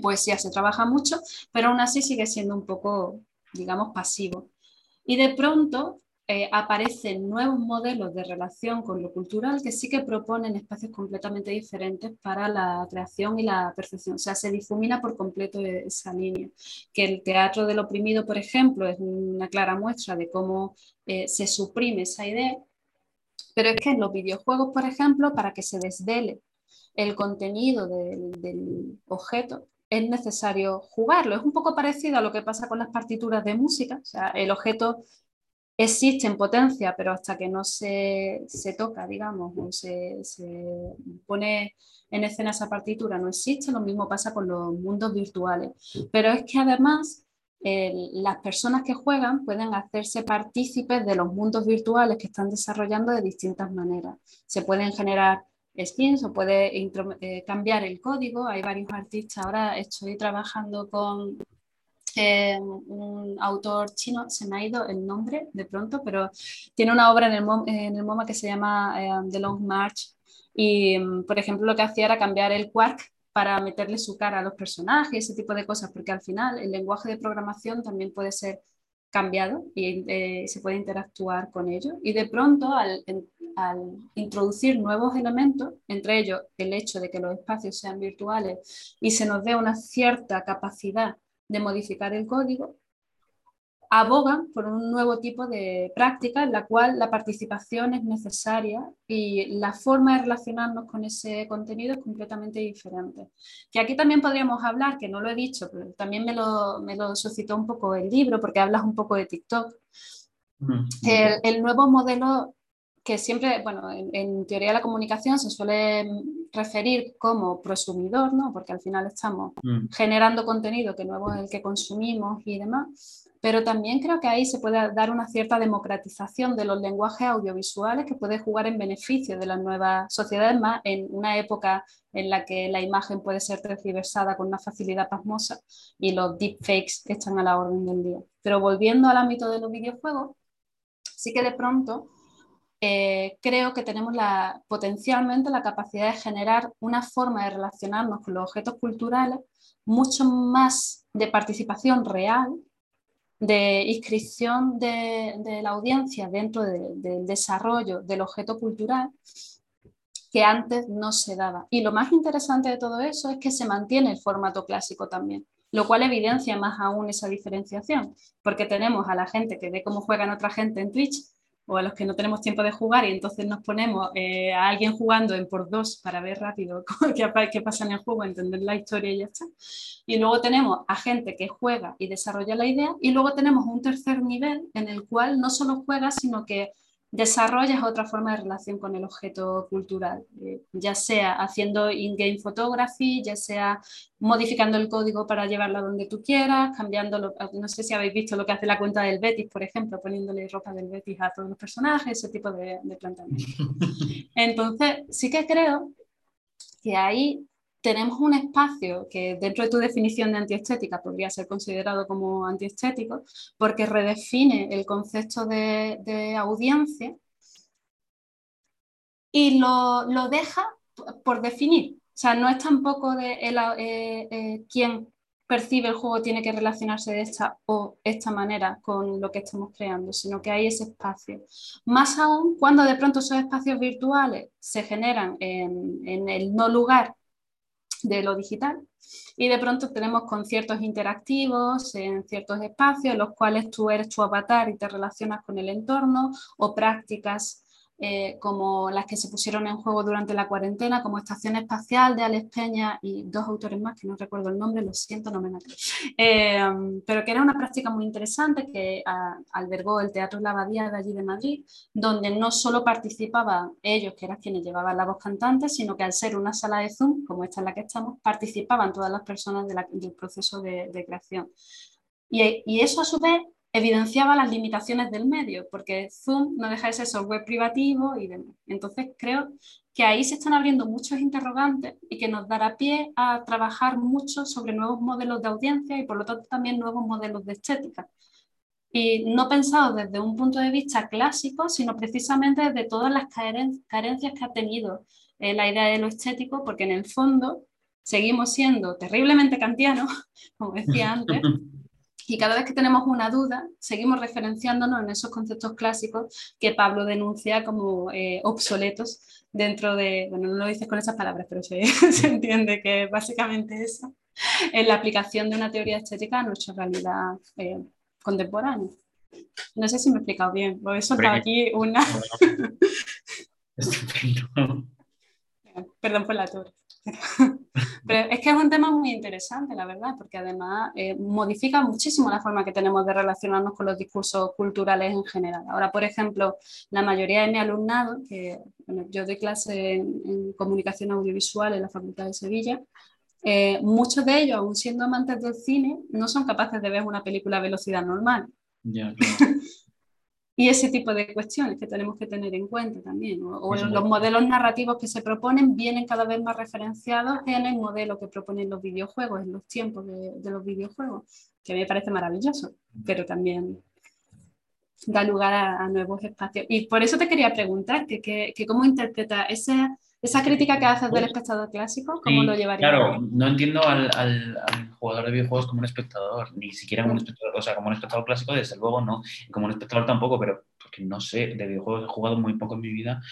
poesía se trabaja mucho, pero aún así sigue siendo un poco, digamos, pasivo. Y de pronto eh, aparecen nuevos modelos de relación con lo cultural que sí que proponen espacios completamente diferentes para la creación y la percepción. O sea, se difumina por completo esa línea. Que el teatro del oprimido, por ejemplo, es una clara muestra de cómo eh, se suprime esa idea. Pero es que en los videojuegos, por ejemplo, para que se desvele el contenido del, del objeto, es necesario jugarlo. Es un poco parecido a lo que pasa con las partituras de música. O sea, el objeto existe en potencia, pero hasta que no se, toca, digamos, o se, pone en escena esa partitura, no existe. Lo mismo pasa con los mundos virtuales. Pero es que además las personas que juegan pueden hacerse partícipes de los mundos virtuales que están desarrollando de distintas maneras. Se pueden generar skins o puede eh, cambiar el código. Hay varios artistas. Ahora estoy trabajando con un autor chino, se me ha ido el nombre de pronto, pero tiene una obra en el, en el MoMA que se llama eh, The Long March y, mm, por ejemplo, lo que hacía era cambiar el quark para meterle su cara a los personajes, ese tipo de cosas, porque al final el lenguaje de programación también puede ser cambiado y eh, se puede interactuar con ello. Y de pronto, al, al, introducir nuevos elementos, entre ellos el hecho de que los espacios sean virtuales y se nos dé una cierta capacidad de modificar el código, abogan por un nuevo tipo de práctica en la cual la participación es necesaria y la forma de relacionarnos con ese contenido es completamente diferente. Que aquí también podríamos hablar, que no lo he dicho, pero también me lo, me lo suscitó un poco el libro porque hablas un poco de TikTok. Mm. El, el nuevo modelo que siempre, bueno, en, teoría de la comunicación se suele referir como prosumidor, ¿no? Porque al final estamos mm. generando contenido que nuevo es el que consumimos y demás, pero también creo que ahí se puede dar una cierta democratización de los lenguajes audiovisuales que puede jugar en beneficio de las nuevas sociedades, más en una época en la que la imagen puede ser tergiversada con una facilidad pasmosa y los deepfakes están a la orden del día. Pero volviendo al ámbito de los videojuegos, sí que de pronto eh, creo que tenemos la, potencialmente la capacidad de generar una forma de relacionarnos con los objetos culturales mucho más de participación real, de inscripción de, la audiencia dentro del desarrollo del objeto cultural que antes no se daba. Y lo más interesante de todo eso es que se mantiene el formato clásico también, lo cual evidencia más aún esa diferenciación, porque tenemos a la gente que ve cómo juegan otra gente en Twitch o a los que no tenemos tiempo de jugar y entonces nos ponemos eh, a alguien jugando en por dos para ver rápido (laughs) qué, pasa en el juego, entender la historia y ya está. Y luego tenemos a gente que juega y desarrolla la idea y luego tenemos un tercer nivel en el cual no solo juega, sino que desarrollas otra forma de relación con el objeto cultural, eh, ya sea haciendo in-game photography, ya sea modificando el código para llevarlo donde tú quieras, cambiando, no sé si habéis visto lo que hace la cuenta del Betis, por ejemplo, poniéndole ropa del Betis a todos los personajes, ese tipo de, de planteamiento. (laughs) Entonces, sí que creo que ahí tenemos un espacio que dentro de tu definición de antiestética podría ser considerado como antiestético, porque redefine el concepto de, audiencia y lo, deja por definir. O sea, no es tampoco de eh, eh, quien percibe el juego tiene que relacionarse de esta o esta manera con lo que estamos creando, sino que hay ese espacio. Más aún cuando de pronto esos espacios virtuales se generan en, en el no lugar de lo digital. Y de pronto tenemos conciertos interactivos en ciertos espacios en los cuales tú eres tu avatar y te relacionas con el entorno o prácticas eh, como las que se pusieron en juego durante la cuarentena, como Estación Espacial de Alex Peña y dos autores más, que no recuerdo el nombre, lo siento, no me maté. Eh, pero que era una práctica muy interesante que albergó el Teatro La Abadía de allí de Madrid, donde no solo participaban ellos, que eran quienes llevaban la voz cantante, sino que al ser una sala de Zoom, como esta en la que estamos, participaban todas las personas del proceso de, creación. Y, y, eso a su vez evidenciaba las limitaciones del medio, porque Zoom no deja de ser software privativo y demás. Entonces creo que ahí se están abriendo muchos interrogantes y que nos dará pie a trabajar mucho sobre nuevos modelos de audiencia y por lo tanto también nuevos modelos de estética. Y no pensado desde un punto de vista clásico, sino precisamente desde todas las carencias que ha tenido eh, la idea de lo estético, porque en el fondo seguimos siendo terriblemente kantianos, (laughs) como decía antes, (laughs) Y cada vez que tenemos una duda, seguimos referenciándonos en esos conceptos clásicos que Pablo denuncia como eh, obsoletos dentro de, bueno, no lo dices con esas palabras, pero se, (laughs) se entiende que básicamente eso, en la aplicación de una teoría estética a nuestra realidad eh, contemporánea. No sé si me he explicado bien, voy a soltar aquí una... (laughs) Perdón por la torre. Pero es que es un tema muy interesante, la verdad, porque además eh, modifica muchísimo la forma que tenemos de relacionarnos con los discursos culturales en general. Ahora, por ejemplo, la mayoría de mi alumnado, que yo doy clase en, comunicación audiovisual en la Facultad de Sevilla, eh, muchos de ellos, aún siendo amantes del cine, no son capaces de ver una película a velocidad normal. Y ese tipo de cuestiones que tenemos que tener en cuenta también. O, los modelos narrativos que se proponen vienen cada vez más referenciados en el modelo que proponen los videojuegos, en los tiempos de, los videojuegos, que a mí me parece maravilloso, pero también da lugar a, nuevos espacios. Y por eso te quería preguntar, que, que, cómo interpreta ese esa crítica que haces del espectador clásico, ¿cómo lo llevaría? Claro, no entiendo al, al, al, jugador de videojuegos como un espectador, ni siquiera como un espectador, o sea, como un espectador clásico, desde luego no, como un espectador tampoco, pero porque no sé, de videojuegos he jugado muy poco en mi vida,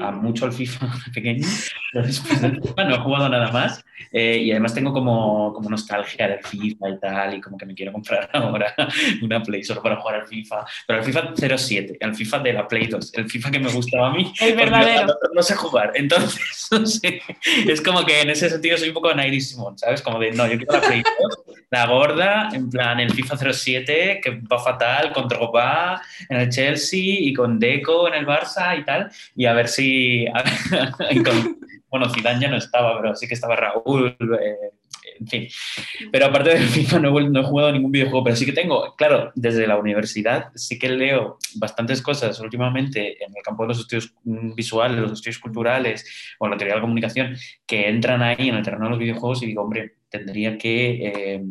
a mucho al FIFA (laughs) pequeño, pero después del FIFA no he jugado nada más, eh, y además tengo como, como nostalgia del FIFA y tal, y como que me quiero comprar (laughs) ahora una Play solo para jugar al FIFA, pero el FIFA 07, el FIFA de la Play 2, el FIFA que me gustaba a mí, el verdadero. No, sé jugar, entonces (laughs) no sé, es como que en ese sentido soy un poco Nairi Simón, ¿sabes? Como de, no, yo quiero la Play 2, la gorda, en plan el FIFA 07, que va fatal, con Drogba en el Chelsea y con Deco en el Barça y tal, y a ver si... (laughs) bueno, Zidane ya no estaba, pero sí que estaba Raúl, eh, en fin. Pero aparte del FIFA no he, jugado ningún videojuego, pero sí que tengo, claro, desde la universidad sí que leo bastantes cosas últimamente en el campo de los estudios visuales, los estudios culturales o la teoría de la comunicación que entran ahí en el terreno de los videojuegos y digo, hombre, tendría que... Eh,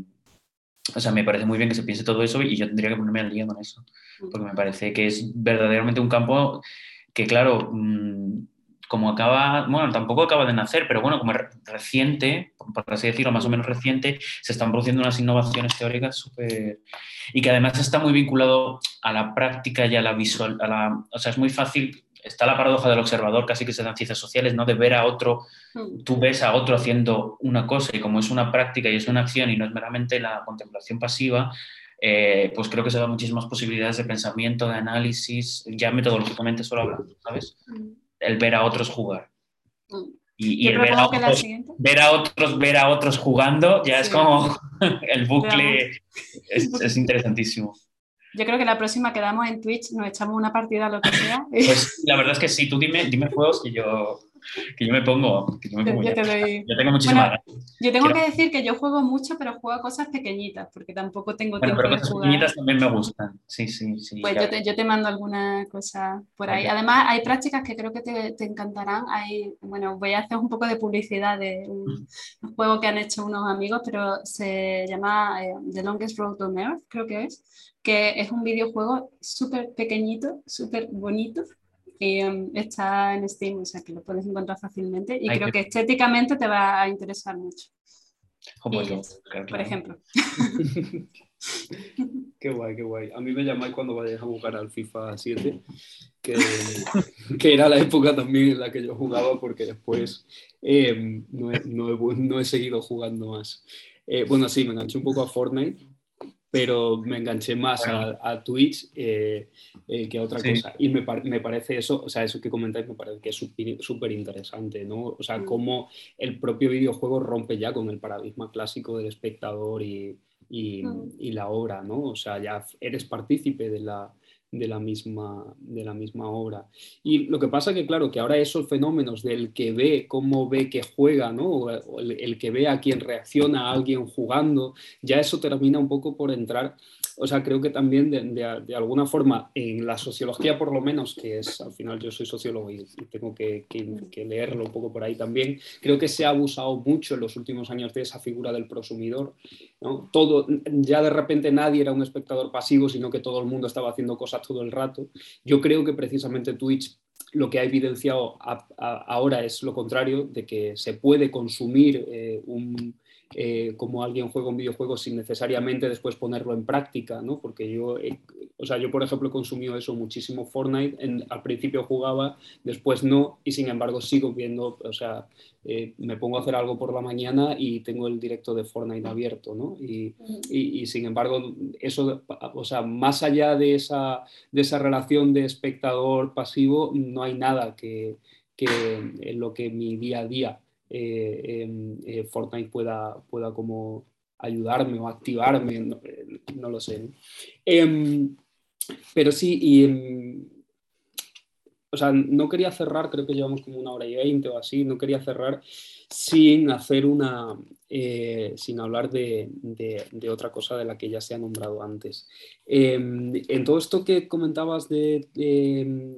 o sea, me parece muy bien que se piense todo eso y yo tendría que ponerme al día con eso, mm. porque me parece que es verdaderamente un campo que, claro, mm, como acaba, bueno, tampoco acaba de nacer, pero bueno, como reciente, por así decirlo, más o menos reciente, se están produciendo unas innovaciones teóricas súper... y que además está muy vinculado a la práctica y a la visual, a la, o sea, es muy fácil, está la paradoja del observador, casi que se dan ciencias sociales, ¿no? De ver a otro, mm. tú ves a otro haciendo una cosa y como es una práctica y es una acción y no es meramente la contemplación pasiva, eh, pues creo que se dan muchísimas posibilidades de pensamiento, de análisis, ya metodológicamente solo hablando, ¿sabes? Mm el ver a otros jugar. Mm. Y, el ver a, otros, ver a, otros, ver a otros jugando ya es como (laughs) el bucle, es, interesantísimo. Yo creo que la próxima que damos en Twitch nos echamos una partida lo que sea. Pues la verdad es que sí, tú dime, dime juegos que yo, que yo me pongo. Que yo, me pongo yo, tengo muchísimas Yo tengo que decir que yo juego mucho, pero juego cosas pequeñitas, porque tampoco tengo tiempo pero cosas pequeñitas también me gustan. Sí, sí, sí. Pues yo te, yo te, mando alguna cosa por ahí. Además, hay prácticas que creo que te, te, encantarán. Hay, bueno, voy a hacer un poco de publicidad de un, juego que han hecho unos amigos, pero se llama eh, The Longest Road on Earth, creo que es, que es un videojuego súper pequeñito, súper bonito y um, está en Steam, o sea que lo puedes encontrar fácilmente y creo que... estéticamente te va a interesar mucho. por ejemplo. (laughs) qué guay, qué guay. A mí me llamáis cuando vayáis a jugar al FIFA 7, que, (laughs) que, era la época también en la que yo jugaba, porque después eh, no, he, no, he, seguido jugando más. Eh, bueno, sí, me enganché un poco a Fortnite, pero me enganché más a, Twitch eh, eh, que a otra cosa. Y me, me, parece eso, o sea, eso que comentáis me parece que es súper interesante, ¿no? O sea, mm. cómo el propio videojuego rompe ya con el paradigma clásico del espectador y, y, y la obra, ¿no? O sea, ya eres partícipe de la, de la misma, de la misma obra. Y lo que pasa que, claro, que ahora esos fenómenos del que ve, cómo ve que juega, ¿no? o el, el, que ve a quien reacciona a alguien jugando, ya eso termina un poco por entrar o sea, creo que también de, alguna forma en la sociología por lo menos, que es, al final yo soy sociólogo y, tengo que, leerlo un poco por ahí también, creo que se ha abusado mucho en los últimos años de esa figura del prosumidor. ¿no? Todo, ya de repente nadie era un espectador pasivo, sino que todo el mundo estaba haciendo cosas todo el rato. Yo creo que precisamente Twitch lo que ha evidenciado ahora es lo contrario, de que se puede consumir eh, un eh, cómo alguien juega un videojuego sin necesariamente después ponerlo en práctica, ¿no? Porque yo, o sea, yo por ejemplo he consumido eso muchísimo Fortnite, al principio jugaba, después no, y sin embargo sigo viendo, o sea, eh, me pongo a hacer algo por la mañana y tengo el directo de Fortnite abierto, ¿no? Y, sin embargo, eso, o sea, más allá de esa, de esa relación de espectador pasivo, no hay nada que, que en lo que mi día a día eh, eh, Fortnite pueda, pueda como ayudarme o activarme, no, no lo sé. Em, pero sí, y em, o sea, no quería cerrar, creo que llevamos como una hora y veinte o así, no quería cerrar sin hacer una, eh, sin hablar de, otra cosa de la que ya se ha nombrado antes. Em, en todo esto que comentabas de, em,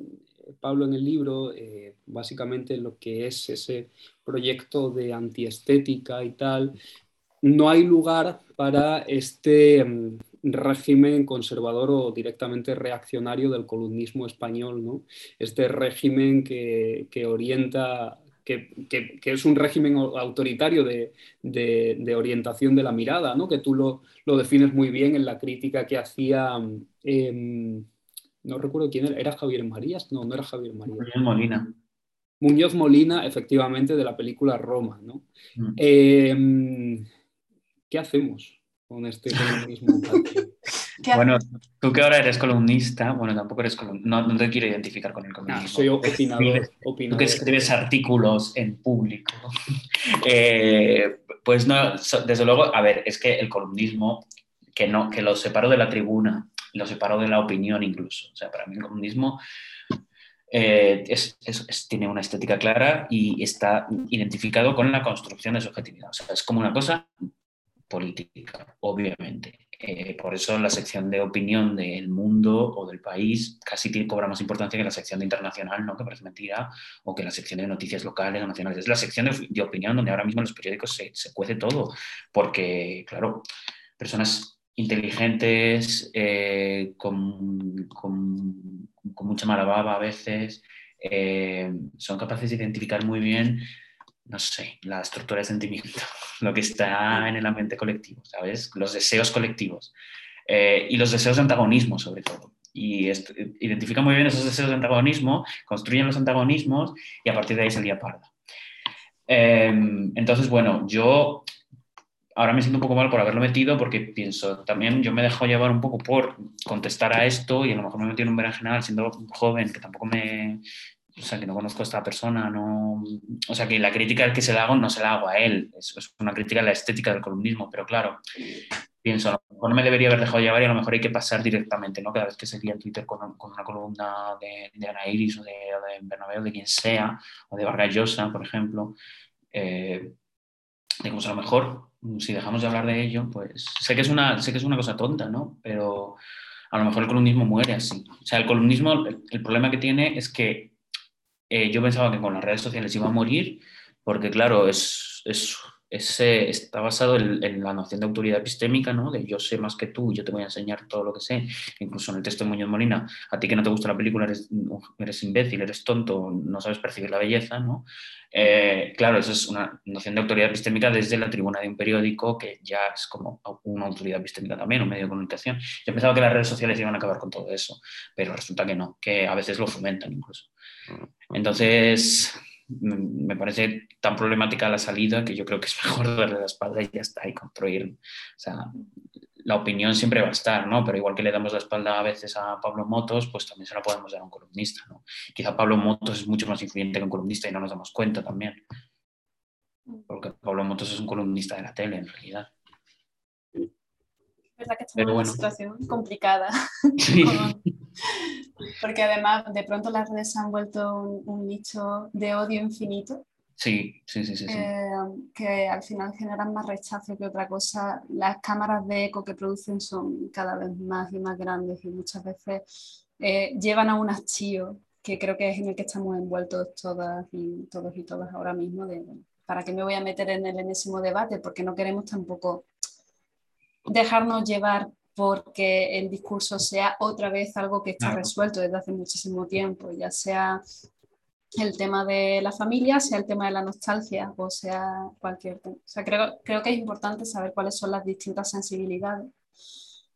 Pablo en el libro, eh, básicamente lo que es ese proyecto de antiestética y tal, no hay lugar para este em, régimen conservador o directamente reaccionario del columnismo español, ¿no? Este régimen que, orienta, que, es un régimen autoritario de, orientación de la mirada, ¿no? Que tú lo, defines muy bien en la crítica que hacía, em, no recuerdo quién era, ¿era Javier Marías? No, no era Javier Marías. Muñoz Molina. Muñoz Molina, efectivamente, de la película Roma, ¿no? Mm. Em, ¿Qué hacemos? con este columnismo. (laughs) bueno, tú que ahora eres columnista, bueno, tampoco eres columnista, no, te quiero identificar con el columnismo. soy opinador, Tú que escribes artículos en público. (laughs) Eh, pues no, desde luego, a ver, es que el columnismo, que, no, que lo separo de la tribuna, lo separo de la opinión incluso. O sea, para mí el columnismo eh, tiene una estética clara y está identificado con la construcción de subjetividad. O sea, es como una cosa política, obviamente. Eh, por eso la sección de opinión del mundo o del país casi tiene, cobra más importancia que la sección de internacional, ¿no? que parece mentira, o que la sección de noticias locales o nacionales. Es la sección de, opinión donde ahora mismo en los periódicos se, se cuece todo, porque, claro, personas inteligentes, eh, con, mucha mala baba a veces, eh, son capaces de identificar muy bien no sé, la estructura de sentimiento, (laughs) lo que está en el ambiente colectivo, ¿sabes? Los deseos colectivos eh, y los deseos de antagonismo, sobre todo. Y identifica muy bien esos deseos de antagonismo, construyen los antagonismos y a partir de ahí se lía parda. Em, entonces, bueno, yo ahora me siento un poco mal por haberlo metido porque pienso, también yo me dejo llevar un poco por contestar a esto y a lo mejor me metí en un general siendo joven que tampoco me, o sea, que no conozco a esta persona, no, o sea, que la crítica que se la hago no se la hago a él, es, una crítica a la estética del columnismo, pero claro, pienso, a lo mejor no me debería haber dejado llevar y a lo mejor hay que pasar directamente, ¿no? Cada vez que se en Twitter con, una columna de, de Ana Iris o de, de Bernabéu, de quien sea, o de Vargas Llosa, por ejemplo, eh, digamos, a lo mejor, si dejamos de hablar de ello, pues sé que es una, sé que es una cosa tonta, ¿no? Pero a lo mejor el columnismo muere así. O sea, el columnismo, el problema que tiene es que eh, yo pensaba que con las redes sociales iba a morir, porque claro, es, es, está basado en, la noción de autoridad epistémica, ¿no? de yo sé más que tú, yo te voy a enseñar todo lo que sé. Incluso en el texto de Muñoz Molina, a ti que no te gusta la película eres, eres imbécil, eres tonto, no sabes percibir la belleza. ¿no? Eh, claro, eso es una noción de autoridad epistémica desde la tribuna de un periódico que ya es como una autoridad epistémica también, un medio de comunicación. Yo pensaba que las redes sociales iban a acabar con todo eso, pero resulta que no, que a veces lo fomentan incluso. Entonces, me parece tan problemática la salida que yo creo que es (laughs) mejor darle la espalda y ya está, y construir. O sea, la opinión siempre va a estar, ¿no? Pero igual que le damos la espalda a veces a Pablo Motos, pues también se la podemos dar a un columnista, ¿no? Quizá Pablo Motos es mucho más influyente que un columnista y no nos damos cuenta también. Porque Pablo Motos es un columnista de la tele, en realidad. Es verdad que estamos en una situación complicada. (laughs) (laughs) Porque además de pronto las redes han vuelto un, nicho de odio infinito. Sí, sí, sí, sí. Eh, que al final generan más rechazo que otra cosa. Las cámaras de eco que producen son cada vez más y más grandes y muchas veces eh, llevan a un hastío que creo que es en el que estamos envueltos todas y todos y todas ahora mismo. De, ¿Para qué me voy a meter en el enésimo debate? Porque no queremos tampoco dejarnos llevar porque el discurso sea otra vez algo que está resuelto desde hace muchísimo tiempo, ya sea el tema de la familia, sea el tema de la nostalgia o sea cualquier tema. O sea, creo, creo que es importante saber cuáles son las distintas sensibilidades,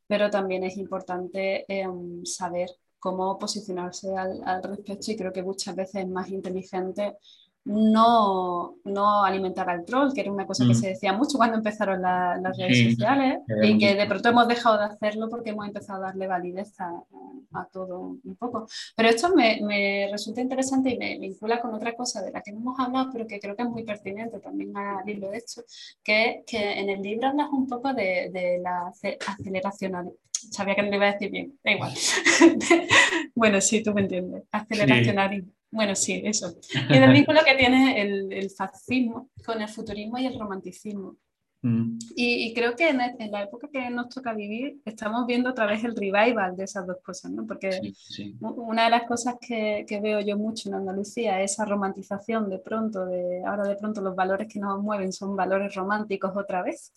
pero también es importante em, saber cómo posicionarse al, al, respecto y creo que muchas veces es más inteligente no, no alimentar al troll, que era una cosa que mm. se decía mucho cuando empezaron las redes sociales y que de pronto hemos dejado de hacerlo porque hemos empezado a darle validez a, todo un poco. Pero esto me, me, resulta interesante y me vincula con otra cosa de la que no hemos hablado, pero que creo que es muy pertinente también al libro de hecho, que es que en el libro hablas un poco de, de la aceleración. Sabía que no le iba a decir bien, da igual. (laughs) bueno, sí, tú me entiendes. Aceleracionalismo. Bueno, sí, eso. (laughs) Y el vínculo que tiene el, el, fascismo con el futurismo y el romanticismo. Mm. Y, creo que en, la época que nos toca vivir estamos viendo otra vez el revival de esas dos cosas, ¿no? Porque una de las cosas que, que, veo yo mucho en Andalucía es esa romantización de pronto, de ahora de pronto los valores que nos mueven son valores románticos otra vez.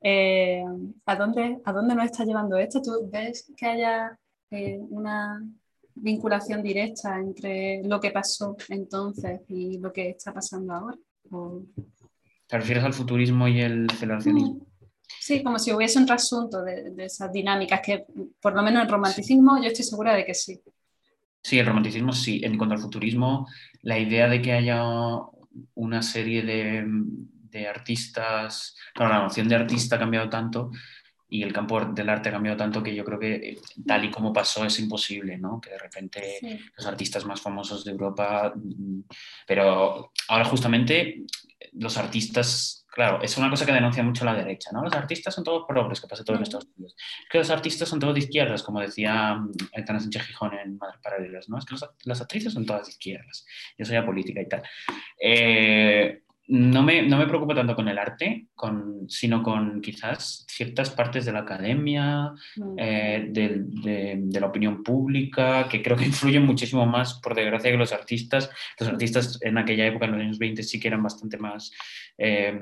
Eh, ¿a, dónde, ¿A dónde nos está llevando esto? ¿Tú ves que haya eh, una vinculación directa entre lo que pasó entonces y lo que está pasando ahora? ¿Te refieres al futurismo y el aceleracionismo? Sí, como si hubiese un trasunto de, esas dinámicas que, por lo menos en romanticismo, yo estoy segura de que sí. Sí, el romanticismo sí. En cuanto al futurismo, la idea de que haya una serie de, de artistas, la noción de artista ha cambiado tanto y el campo del arte ha cambiado tanto que yo creo que eh, tal y como pasó es imposible, ¿no? Que de repente los artistas más famosos de Europa, mm, pero ahora justamente los artistas, claro, es una cosa que denuncia mucho la derecha, ¿no? Los artistas son todos progres, que pasa todo en Estados Unidos. que los artistas son todos de izquierdas, como decía mm, Aitana Sánchez Gijón en Madres Paralelas, ¿no? Es que las actrices son todas de izquierdas. Yo soy política y tal. Eh, no me, no me preocupo tanto con el arte, con, sino con quizás ciertas partes de la academia, mm. eh, de, de, la opinión pública, que creo que influyen muchísimo más, por desgracia, que los artistas. Los artistas en aquella época, en los años 20, sí que eran bastante más eh,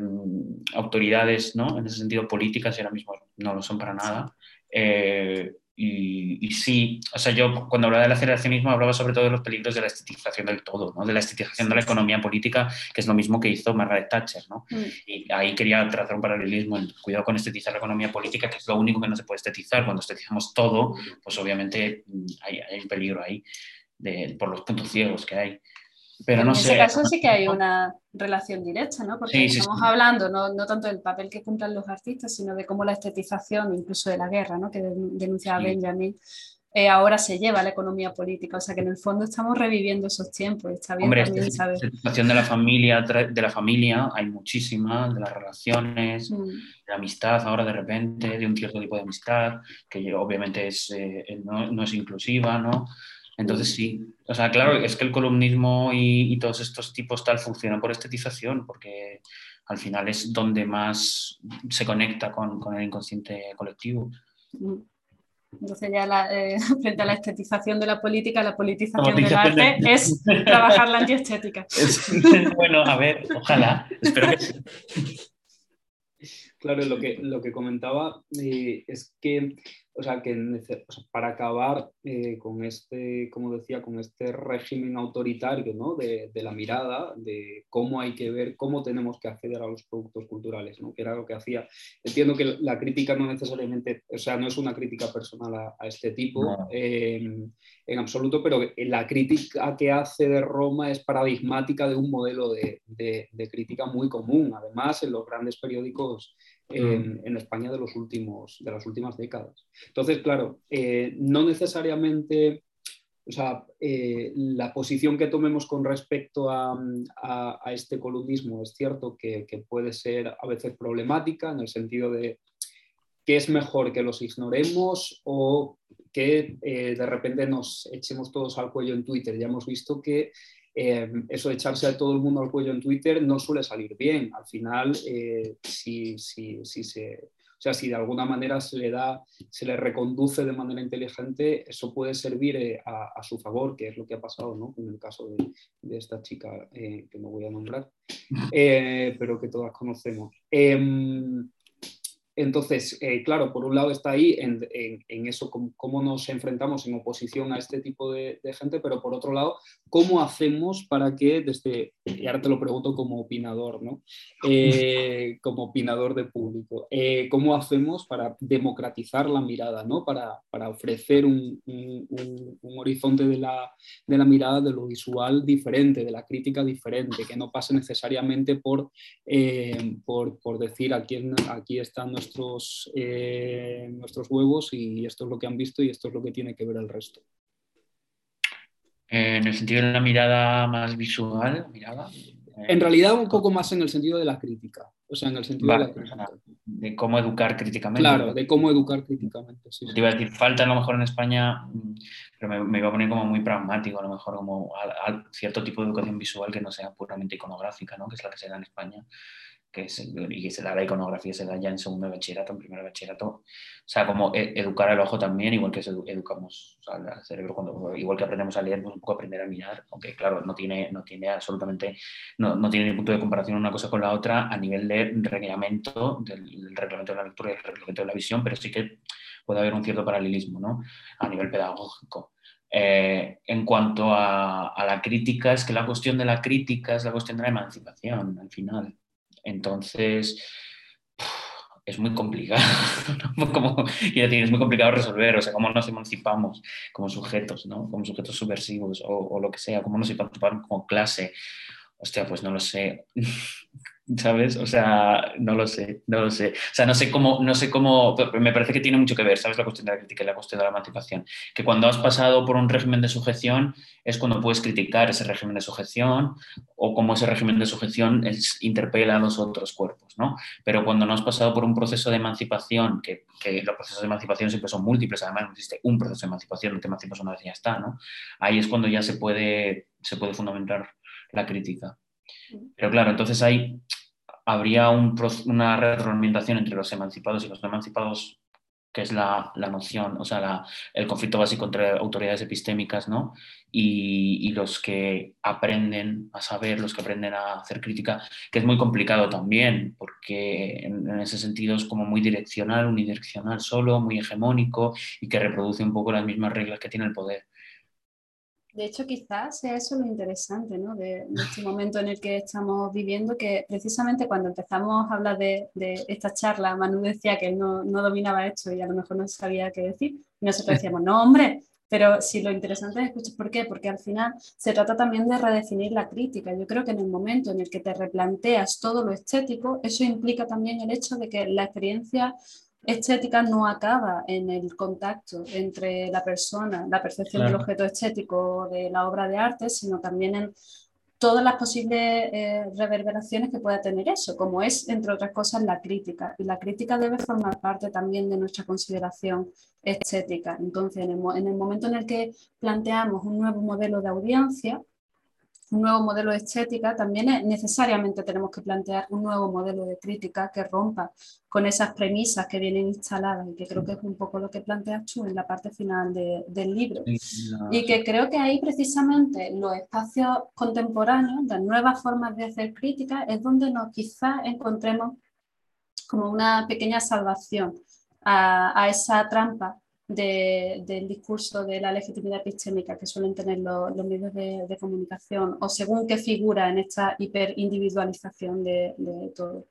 autoridades, ¿no? En ese sentido, políticas, y ahora mismo no lo son para nada. Eh, y, sí, o sea, yo cuando hablaba del aceleracionismo hablaba sobre todo de los peligros de la estetización del todo, ¿no? de la estetización de la economía política, que es lo mismo que hizo Margaret Thatcher. ¿no? Mm. Y ahí quería trazar un paralelismo, el cuidado con estetizar la economía política, que es lo único que no se puede estetizar. Cuando estetizamos todo, pues obviamente mm, hay, hay un peligro ahí de, por los puntos ciegos que hay. Pero en ese caso sí que hay una relación directa, ¿no? Porque estamos hablando no, no, tanto del papel que cumplan los artistas, sino de cómo la estetización, incluso de la guerra, ¿no? que denunciaba Benjamin, eh, ahora se lleva a la economía política. O sea que en el fondo estamos reviviendo esos tiempos. Está bien Hombre, también La situación de la familia, de la familia hay muchísima, de las relaciones, mm. de la amistad ahora de repente, de un cierto tipo de amistad, que obviamente es, eh, no, no, es inclusiva, ¿no? Entonces sí, o sea, claro, es que el columnismo y, todos estos tipos tal funcionan por estetización, porque al final es donde más se conecta con, el inconsciente colectivo. Entonces ya eh, (laughs) frente a la estetización de la política, la politización, del arte es (laughs) trabajar la antiestética. (laughs) bueno, a ver, ojalá, espero que Claro, lo que, lo que comentaba eh, es que o sea, que para acabar eh, con este, como decía, con este régimen autoritario ¿no? de, de, la mirada, de cómo hay que ver, cómo tenemos que acceder a los productos culturales, ¿no? que era lo que hacía. Entiendo que la crítica no necesariamente, o sea, no es una crítica personal a, este tipo em, en absoluto, pero la crítica que hace de Roma es paradigmática de un modelo de, de, de crítica muy común. Además, en los grandes periódicos En, España de, los últimos, de las últimas décadas. Entonces, claro, eh, no necesariamente, o sea, eh, la posición que tomemos con respecto a, este columnismo es cierto que, puede ser a veces problemática en el sentido de que es mejor que los ignoremos o que eh, de repente nos echemos todos al cuello en Twitter. Ya hemos visto que eh, eso de echarse a todo el mundo al cuello en Twitter no suele salir bien. Al final, eh, si, si, si, se, o sea, si de alguna manera se le da, se le reconduce de manera inteligente, eso puede servir eh, a, su favor, que es lo que ha pasado ¿no? en el caso de, de esta chica que no voy a nombrar, pero que todas conocemos. Entonces, eh, claro, por un lado está ahí en, eso, cómo, nos enfrentamos en oposición a este tipo de, gente, pero por otro lado, cómo hacemos para que desde, y ahora te lo pregunto como opinador, ¿no? Eh, como opinador de público, eh, cómo hacemos para democratizar la mirada, ¿no? Para, ofrecer un, horizonte de la, de la, mirada de lo visual diferente, de la crítica diferente, que no pase necesariamente por, por, por, decir aquí, aquí están nuestros, eh, nuestros huevos y esto es lo que han visto y esto es lo que tiene que ver el resto. En el sentido de la mirada más visual, mirada. En realidad un poco más en el sentido de la crítica, o sea, en el sentido de la crítica. De cómo educar críticamente. Claro, de cómo educar críticamente. Sí, Te iba a decir, falta a lo mejor en España, pero me, iba a poner como muy pragmático, a lo mejor como cierto tipo de educación visual que no sea puramente iconográfica, ¿no? que es la que se da en España que se, y se da la iconografía, se da ya en segundo bachillerato, en primer bachillerato. O sea, como e, educar al ojo también, igual que educamos al cerebro, cuando, igual que aprendemos a leer, pues un poco aprender a mirar, aunque claro, no tiene, no tiene absolutamente, no, no tiene ni punto de comparación una cosa con la otra a nivel de reglamento, del, reglamento de la lectura y el reglamento de la visión, pero sí que puede haber un cierto paralelismo, ¿no? A nivel pedagógico. Eh, en cuanto a, a, la crítica, es que la cuestión de la crítica es la cuestión de la emancipación, al final. Entonces, es muy complicado, (laughs) como, es muy complicado resolver, o sea, cómo nos emancipamos como sujetos, ¿no? Como sujetos subversivos o, o lo que sea, cómo nos emancipamos como clase. Hostia, pues no lo sé. (laughs) ¿sabes? O sea, no lo sé, no lo sé. O sea, no sé cómo, no sé cómo, me parece que tiene mucho que ver, ¿sabes? La cuestión de la crítica y la cuestión de la emancipación. Que cuando has pasado por un régimen de sujeción es cuando puedes criticar ese régimen de sujeción o cómo ese régimen de sujeción es, interpela a los otros cuerpos, ¿no? Pero cuando no has pasado por un proceso de emancipación, que, que los procesos de emancipación siempre son múltiples, además no existe un proceso de emancipación, no te emancipas una vez y ya está, ¿no? Ahí es cuando ya se puede, se puede fundamentar la crítica. Pero claro, entonces hay, habría una retroalimentación entre los emancipados y los no emancipados, que es la, noción, o sea, el conflicto básico entre autoridades epistémicas, ¿no? Y, los que aprenden a saber, los que aprenden a hacer crítica, que es muy complicado también, porque en ese sentido es como muy direccional, unidireccional solo, muy hegemónico y que reproduce un poco las mismas reglas que tiene el poder. De hecho, quizás sea eso lo interesante ¿no? de, este momento en el que estamos viviendo, que precisamente cuando empezamos a hablar de, esta charla, Manu decía que él no, dominaba esto y a lo mejor no sabía qué decir, y nosotros (laughs) decíamos, no, hombre, pero si lo interesante es escuchar por qué, porque al final se trata también de redefinir la crítica. Yo creo que en el momento en el que te replanteas todo lo estético, eso implica también el hecho de que la experiencia estética no acaba en el contacto entre la persona, la percepción del objeto estético de la obra de arte, sino también en todas las posibles eh, reverberaciones que pueda tener eso, como es, entre otras cosas, la crítica. Y la crítica debe formar parte también de nuestra consideración estética. Entonces, en el momento en el que planteamos un nuevo modelo de audiencia, un nuevo modelo de estética, también necesariamente tenemos que plantear un nuevo modelo de crítica que rompa con esas premisas que vienen instaladas y que creo que es un poco lo que planteas tú en la parte final del libro. Y que creo que ahí precisamente los espacios contemporáneos, las nuevas formas de hacer crítica, es donde nos quizás encontremos como una pequeña salvación a, a esa trampa del discurso de la legitimidad epistémica que suelen tener los, medios de, comunicación o según qué figura en esta hiperindividualización de, de todo.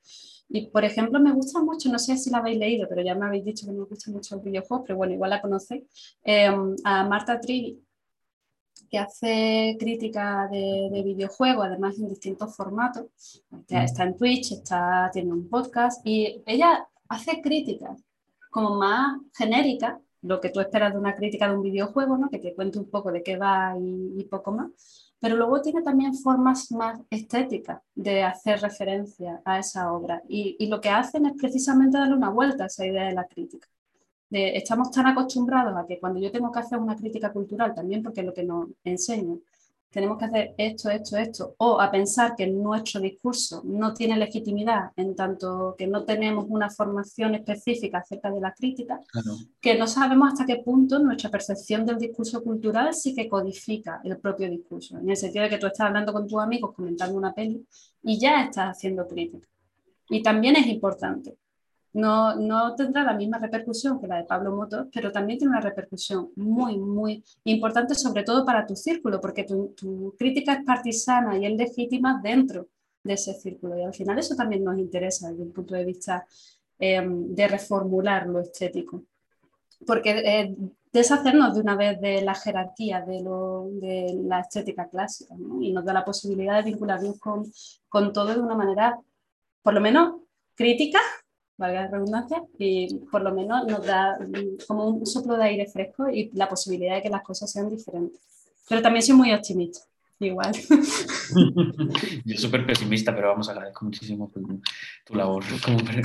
Y por ejemplo, me gusta mucho, no sé si la habéis leído, pero ya me habéis dicho que me gusta mucho el videojuego, pero bueno, igual la conocéis, em, a Marta Trivi, que hace crítica de, de videojuegos, además en distintos formatos. Está, está en Twitch, está, tiene un podcast y ella hace críticas como más genéricas lo que tú esperas de una crítica de un videojuego, ¿no? que te cuente un poco de qué va y, poco más. Pero luego tiene también formas más estéticas de hacer referencia a esa obra. Y, lo que hacen es precisamente darle una vuelta a esa idea de la crítica. Estamos tan acostumbrados a que cuando yo tengo que hacer una crítica cultural, también porque es lo que nos enseñan, tenemos que hacer esto, esto, esto, o a pensar que nuestro discurso no tiene legitimidad en tanto que no tenemos una formación específica acerca de la crítica, que no sabemos hasta qué punto nuestra percepción del discurso cultural sí que codifica el propio discurso, en el sentido de que tú estás hablando con tus amigos, comentando una peli, y ya estás haciendo crítica. Y también es importante no, no, tendrá la misma repercusión que la de Pablo Motos, pero también tiene una repercusión muy, muy importante, sobre todo para tu círculo, porque tu, crítica es partisana y es legítima dentro de ese círculo. Y al final eso también nos interesa desde un punto de vista em, de reformular lo estético. Porque eh, deshacernos de una vez de la jerarquía de, lo, de la estética clásica y nos da la posibilidad de vincularnos con, con todo de una manera, por lo menos, crítica, valga la redundancia, y por lo menos nos da como un soplo de aire fresco y la posibilidad de que las cosas sean diferentes. Pero también soy muy optimista igual. (laughs) Yo súper pesimista, pero vamos, agradezco muchísimo tu, labor,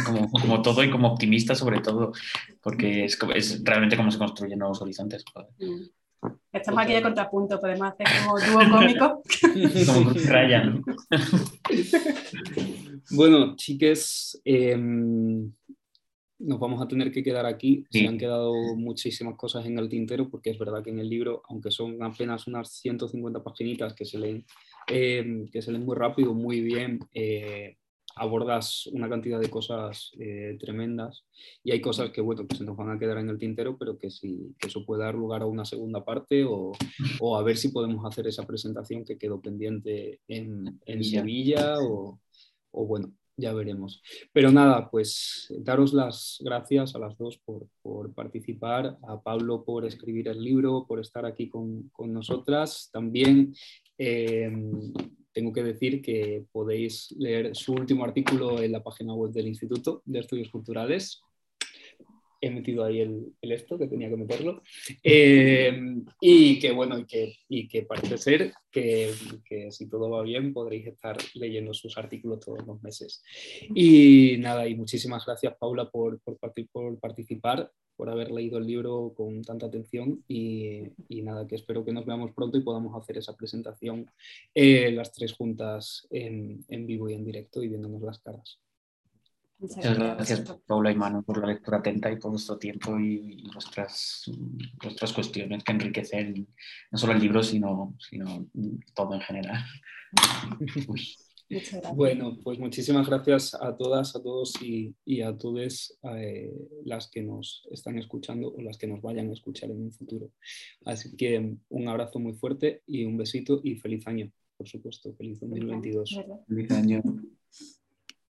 como, como, todo y como optimista sobre todo, porque es, es realmente como se construyen nuevos horizontes. Mm. Estamos aquí de contrapunto, podemos hacer como dúo cómico. (laughs) como Ryan. (laughs) bueno, chiques, em, nos vamos a tener que quedar aquí. Se han quedado muchísimas cosas en el tintero porque es verdad que en el libro, aunque son apenas unas 150 paginitas que se leen, eh, que se leen muy rápido, muy bien, eh, abordas una cantidad de cosas eh, tremendas. Y hay cosas que, bueno, que se nos van a quedar en el tintero, pero que, sí, que eso puede dar lugar a una segunda parte o, o a ver si podemos hacer esa presentación que quedó pendiente en, en Sevilla o, o bueno, ya veremos. Pero nada, pues daros las gracias a las dos por, participar, a Pablo por escribir el libro, por estar aquí con, nosotras. También eh, tengo que decir que podéis leer su último artículo en la página web del Instituto de Estudios Culturales, he metido ahí el, esto, que tenía que meterlo. Eh, y que bueno, y que, y que parece ser que, que, si todo va bien podréis estar leyendo sus artículos todos los meses. Y nada, y muchísimas gracias Paula por, por, por participar, por haber leído el libro con tanta atención y, y, nada, que espero que nos veamos pronto y podamos hacer esa presentación eh, las tres juntas en, en vivo y en directo y viéndonos las caras. Muchas gracias, Paula y Manu, por la lectura atenta y por vuestro tiempo y, nuestras, vuestras cuestiones que enriquecen no solo el libro, sino, sino todo en general. (laughs) Bueno, pues muchísimas gracias a todas, a todos y, y a todas eh, las que nos están escuchando o las que nos vayan a escuchar en un futuro. Así que un abrazo muy fuerte y un besito y feliz año, por supuesto. Feliz 2022. Feliz año.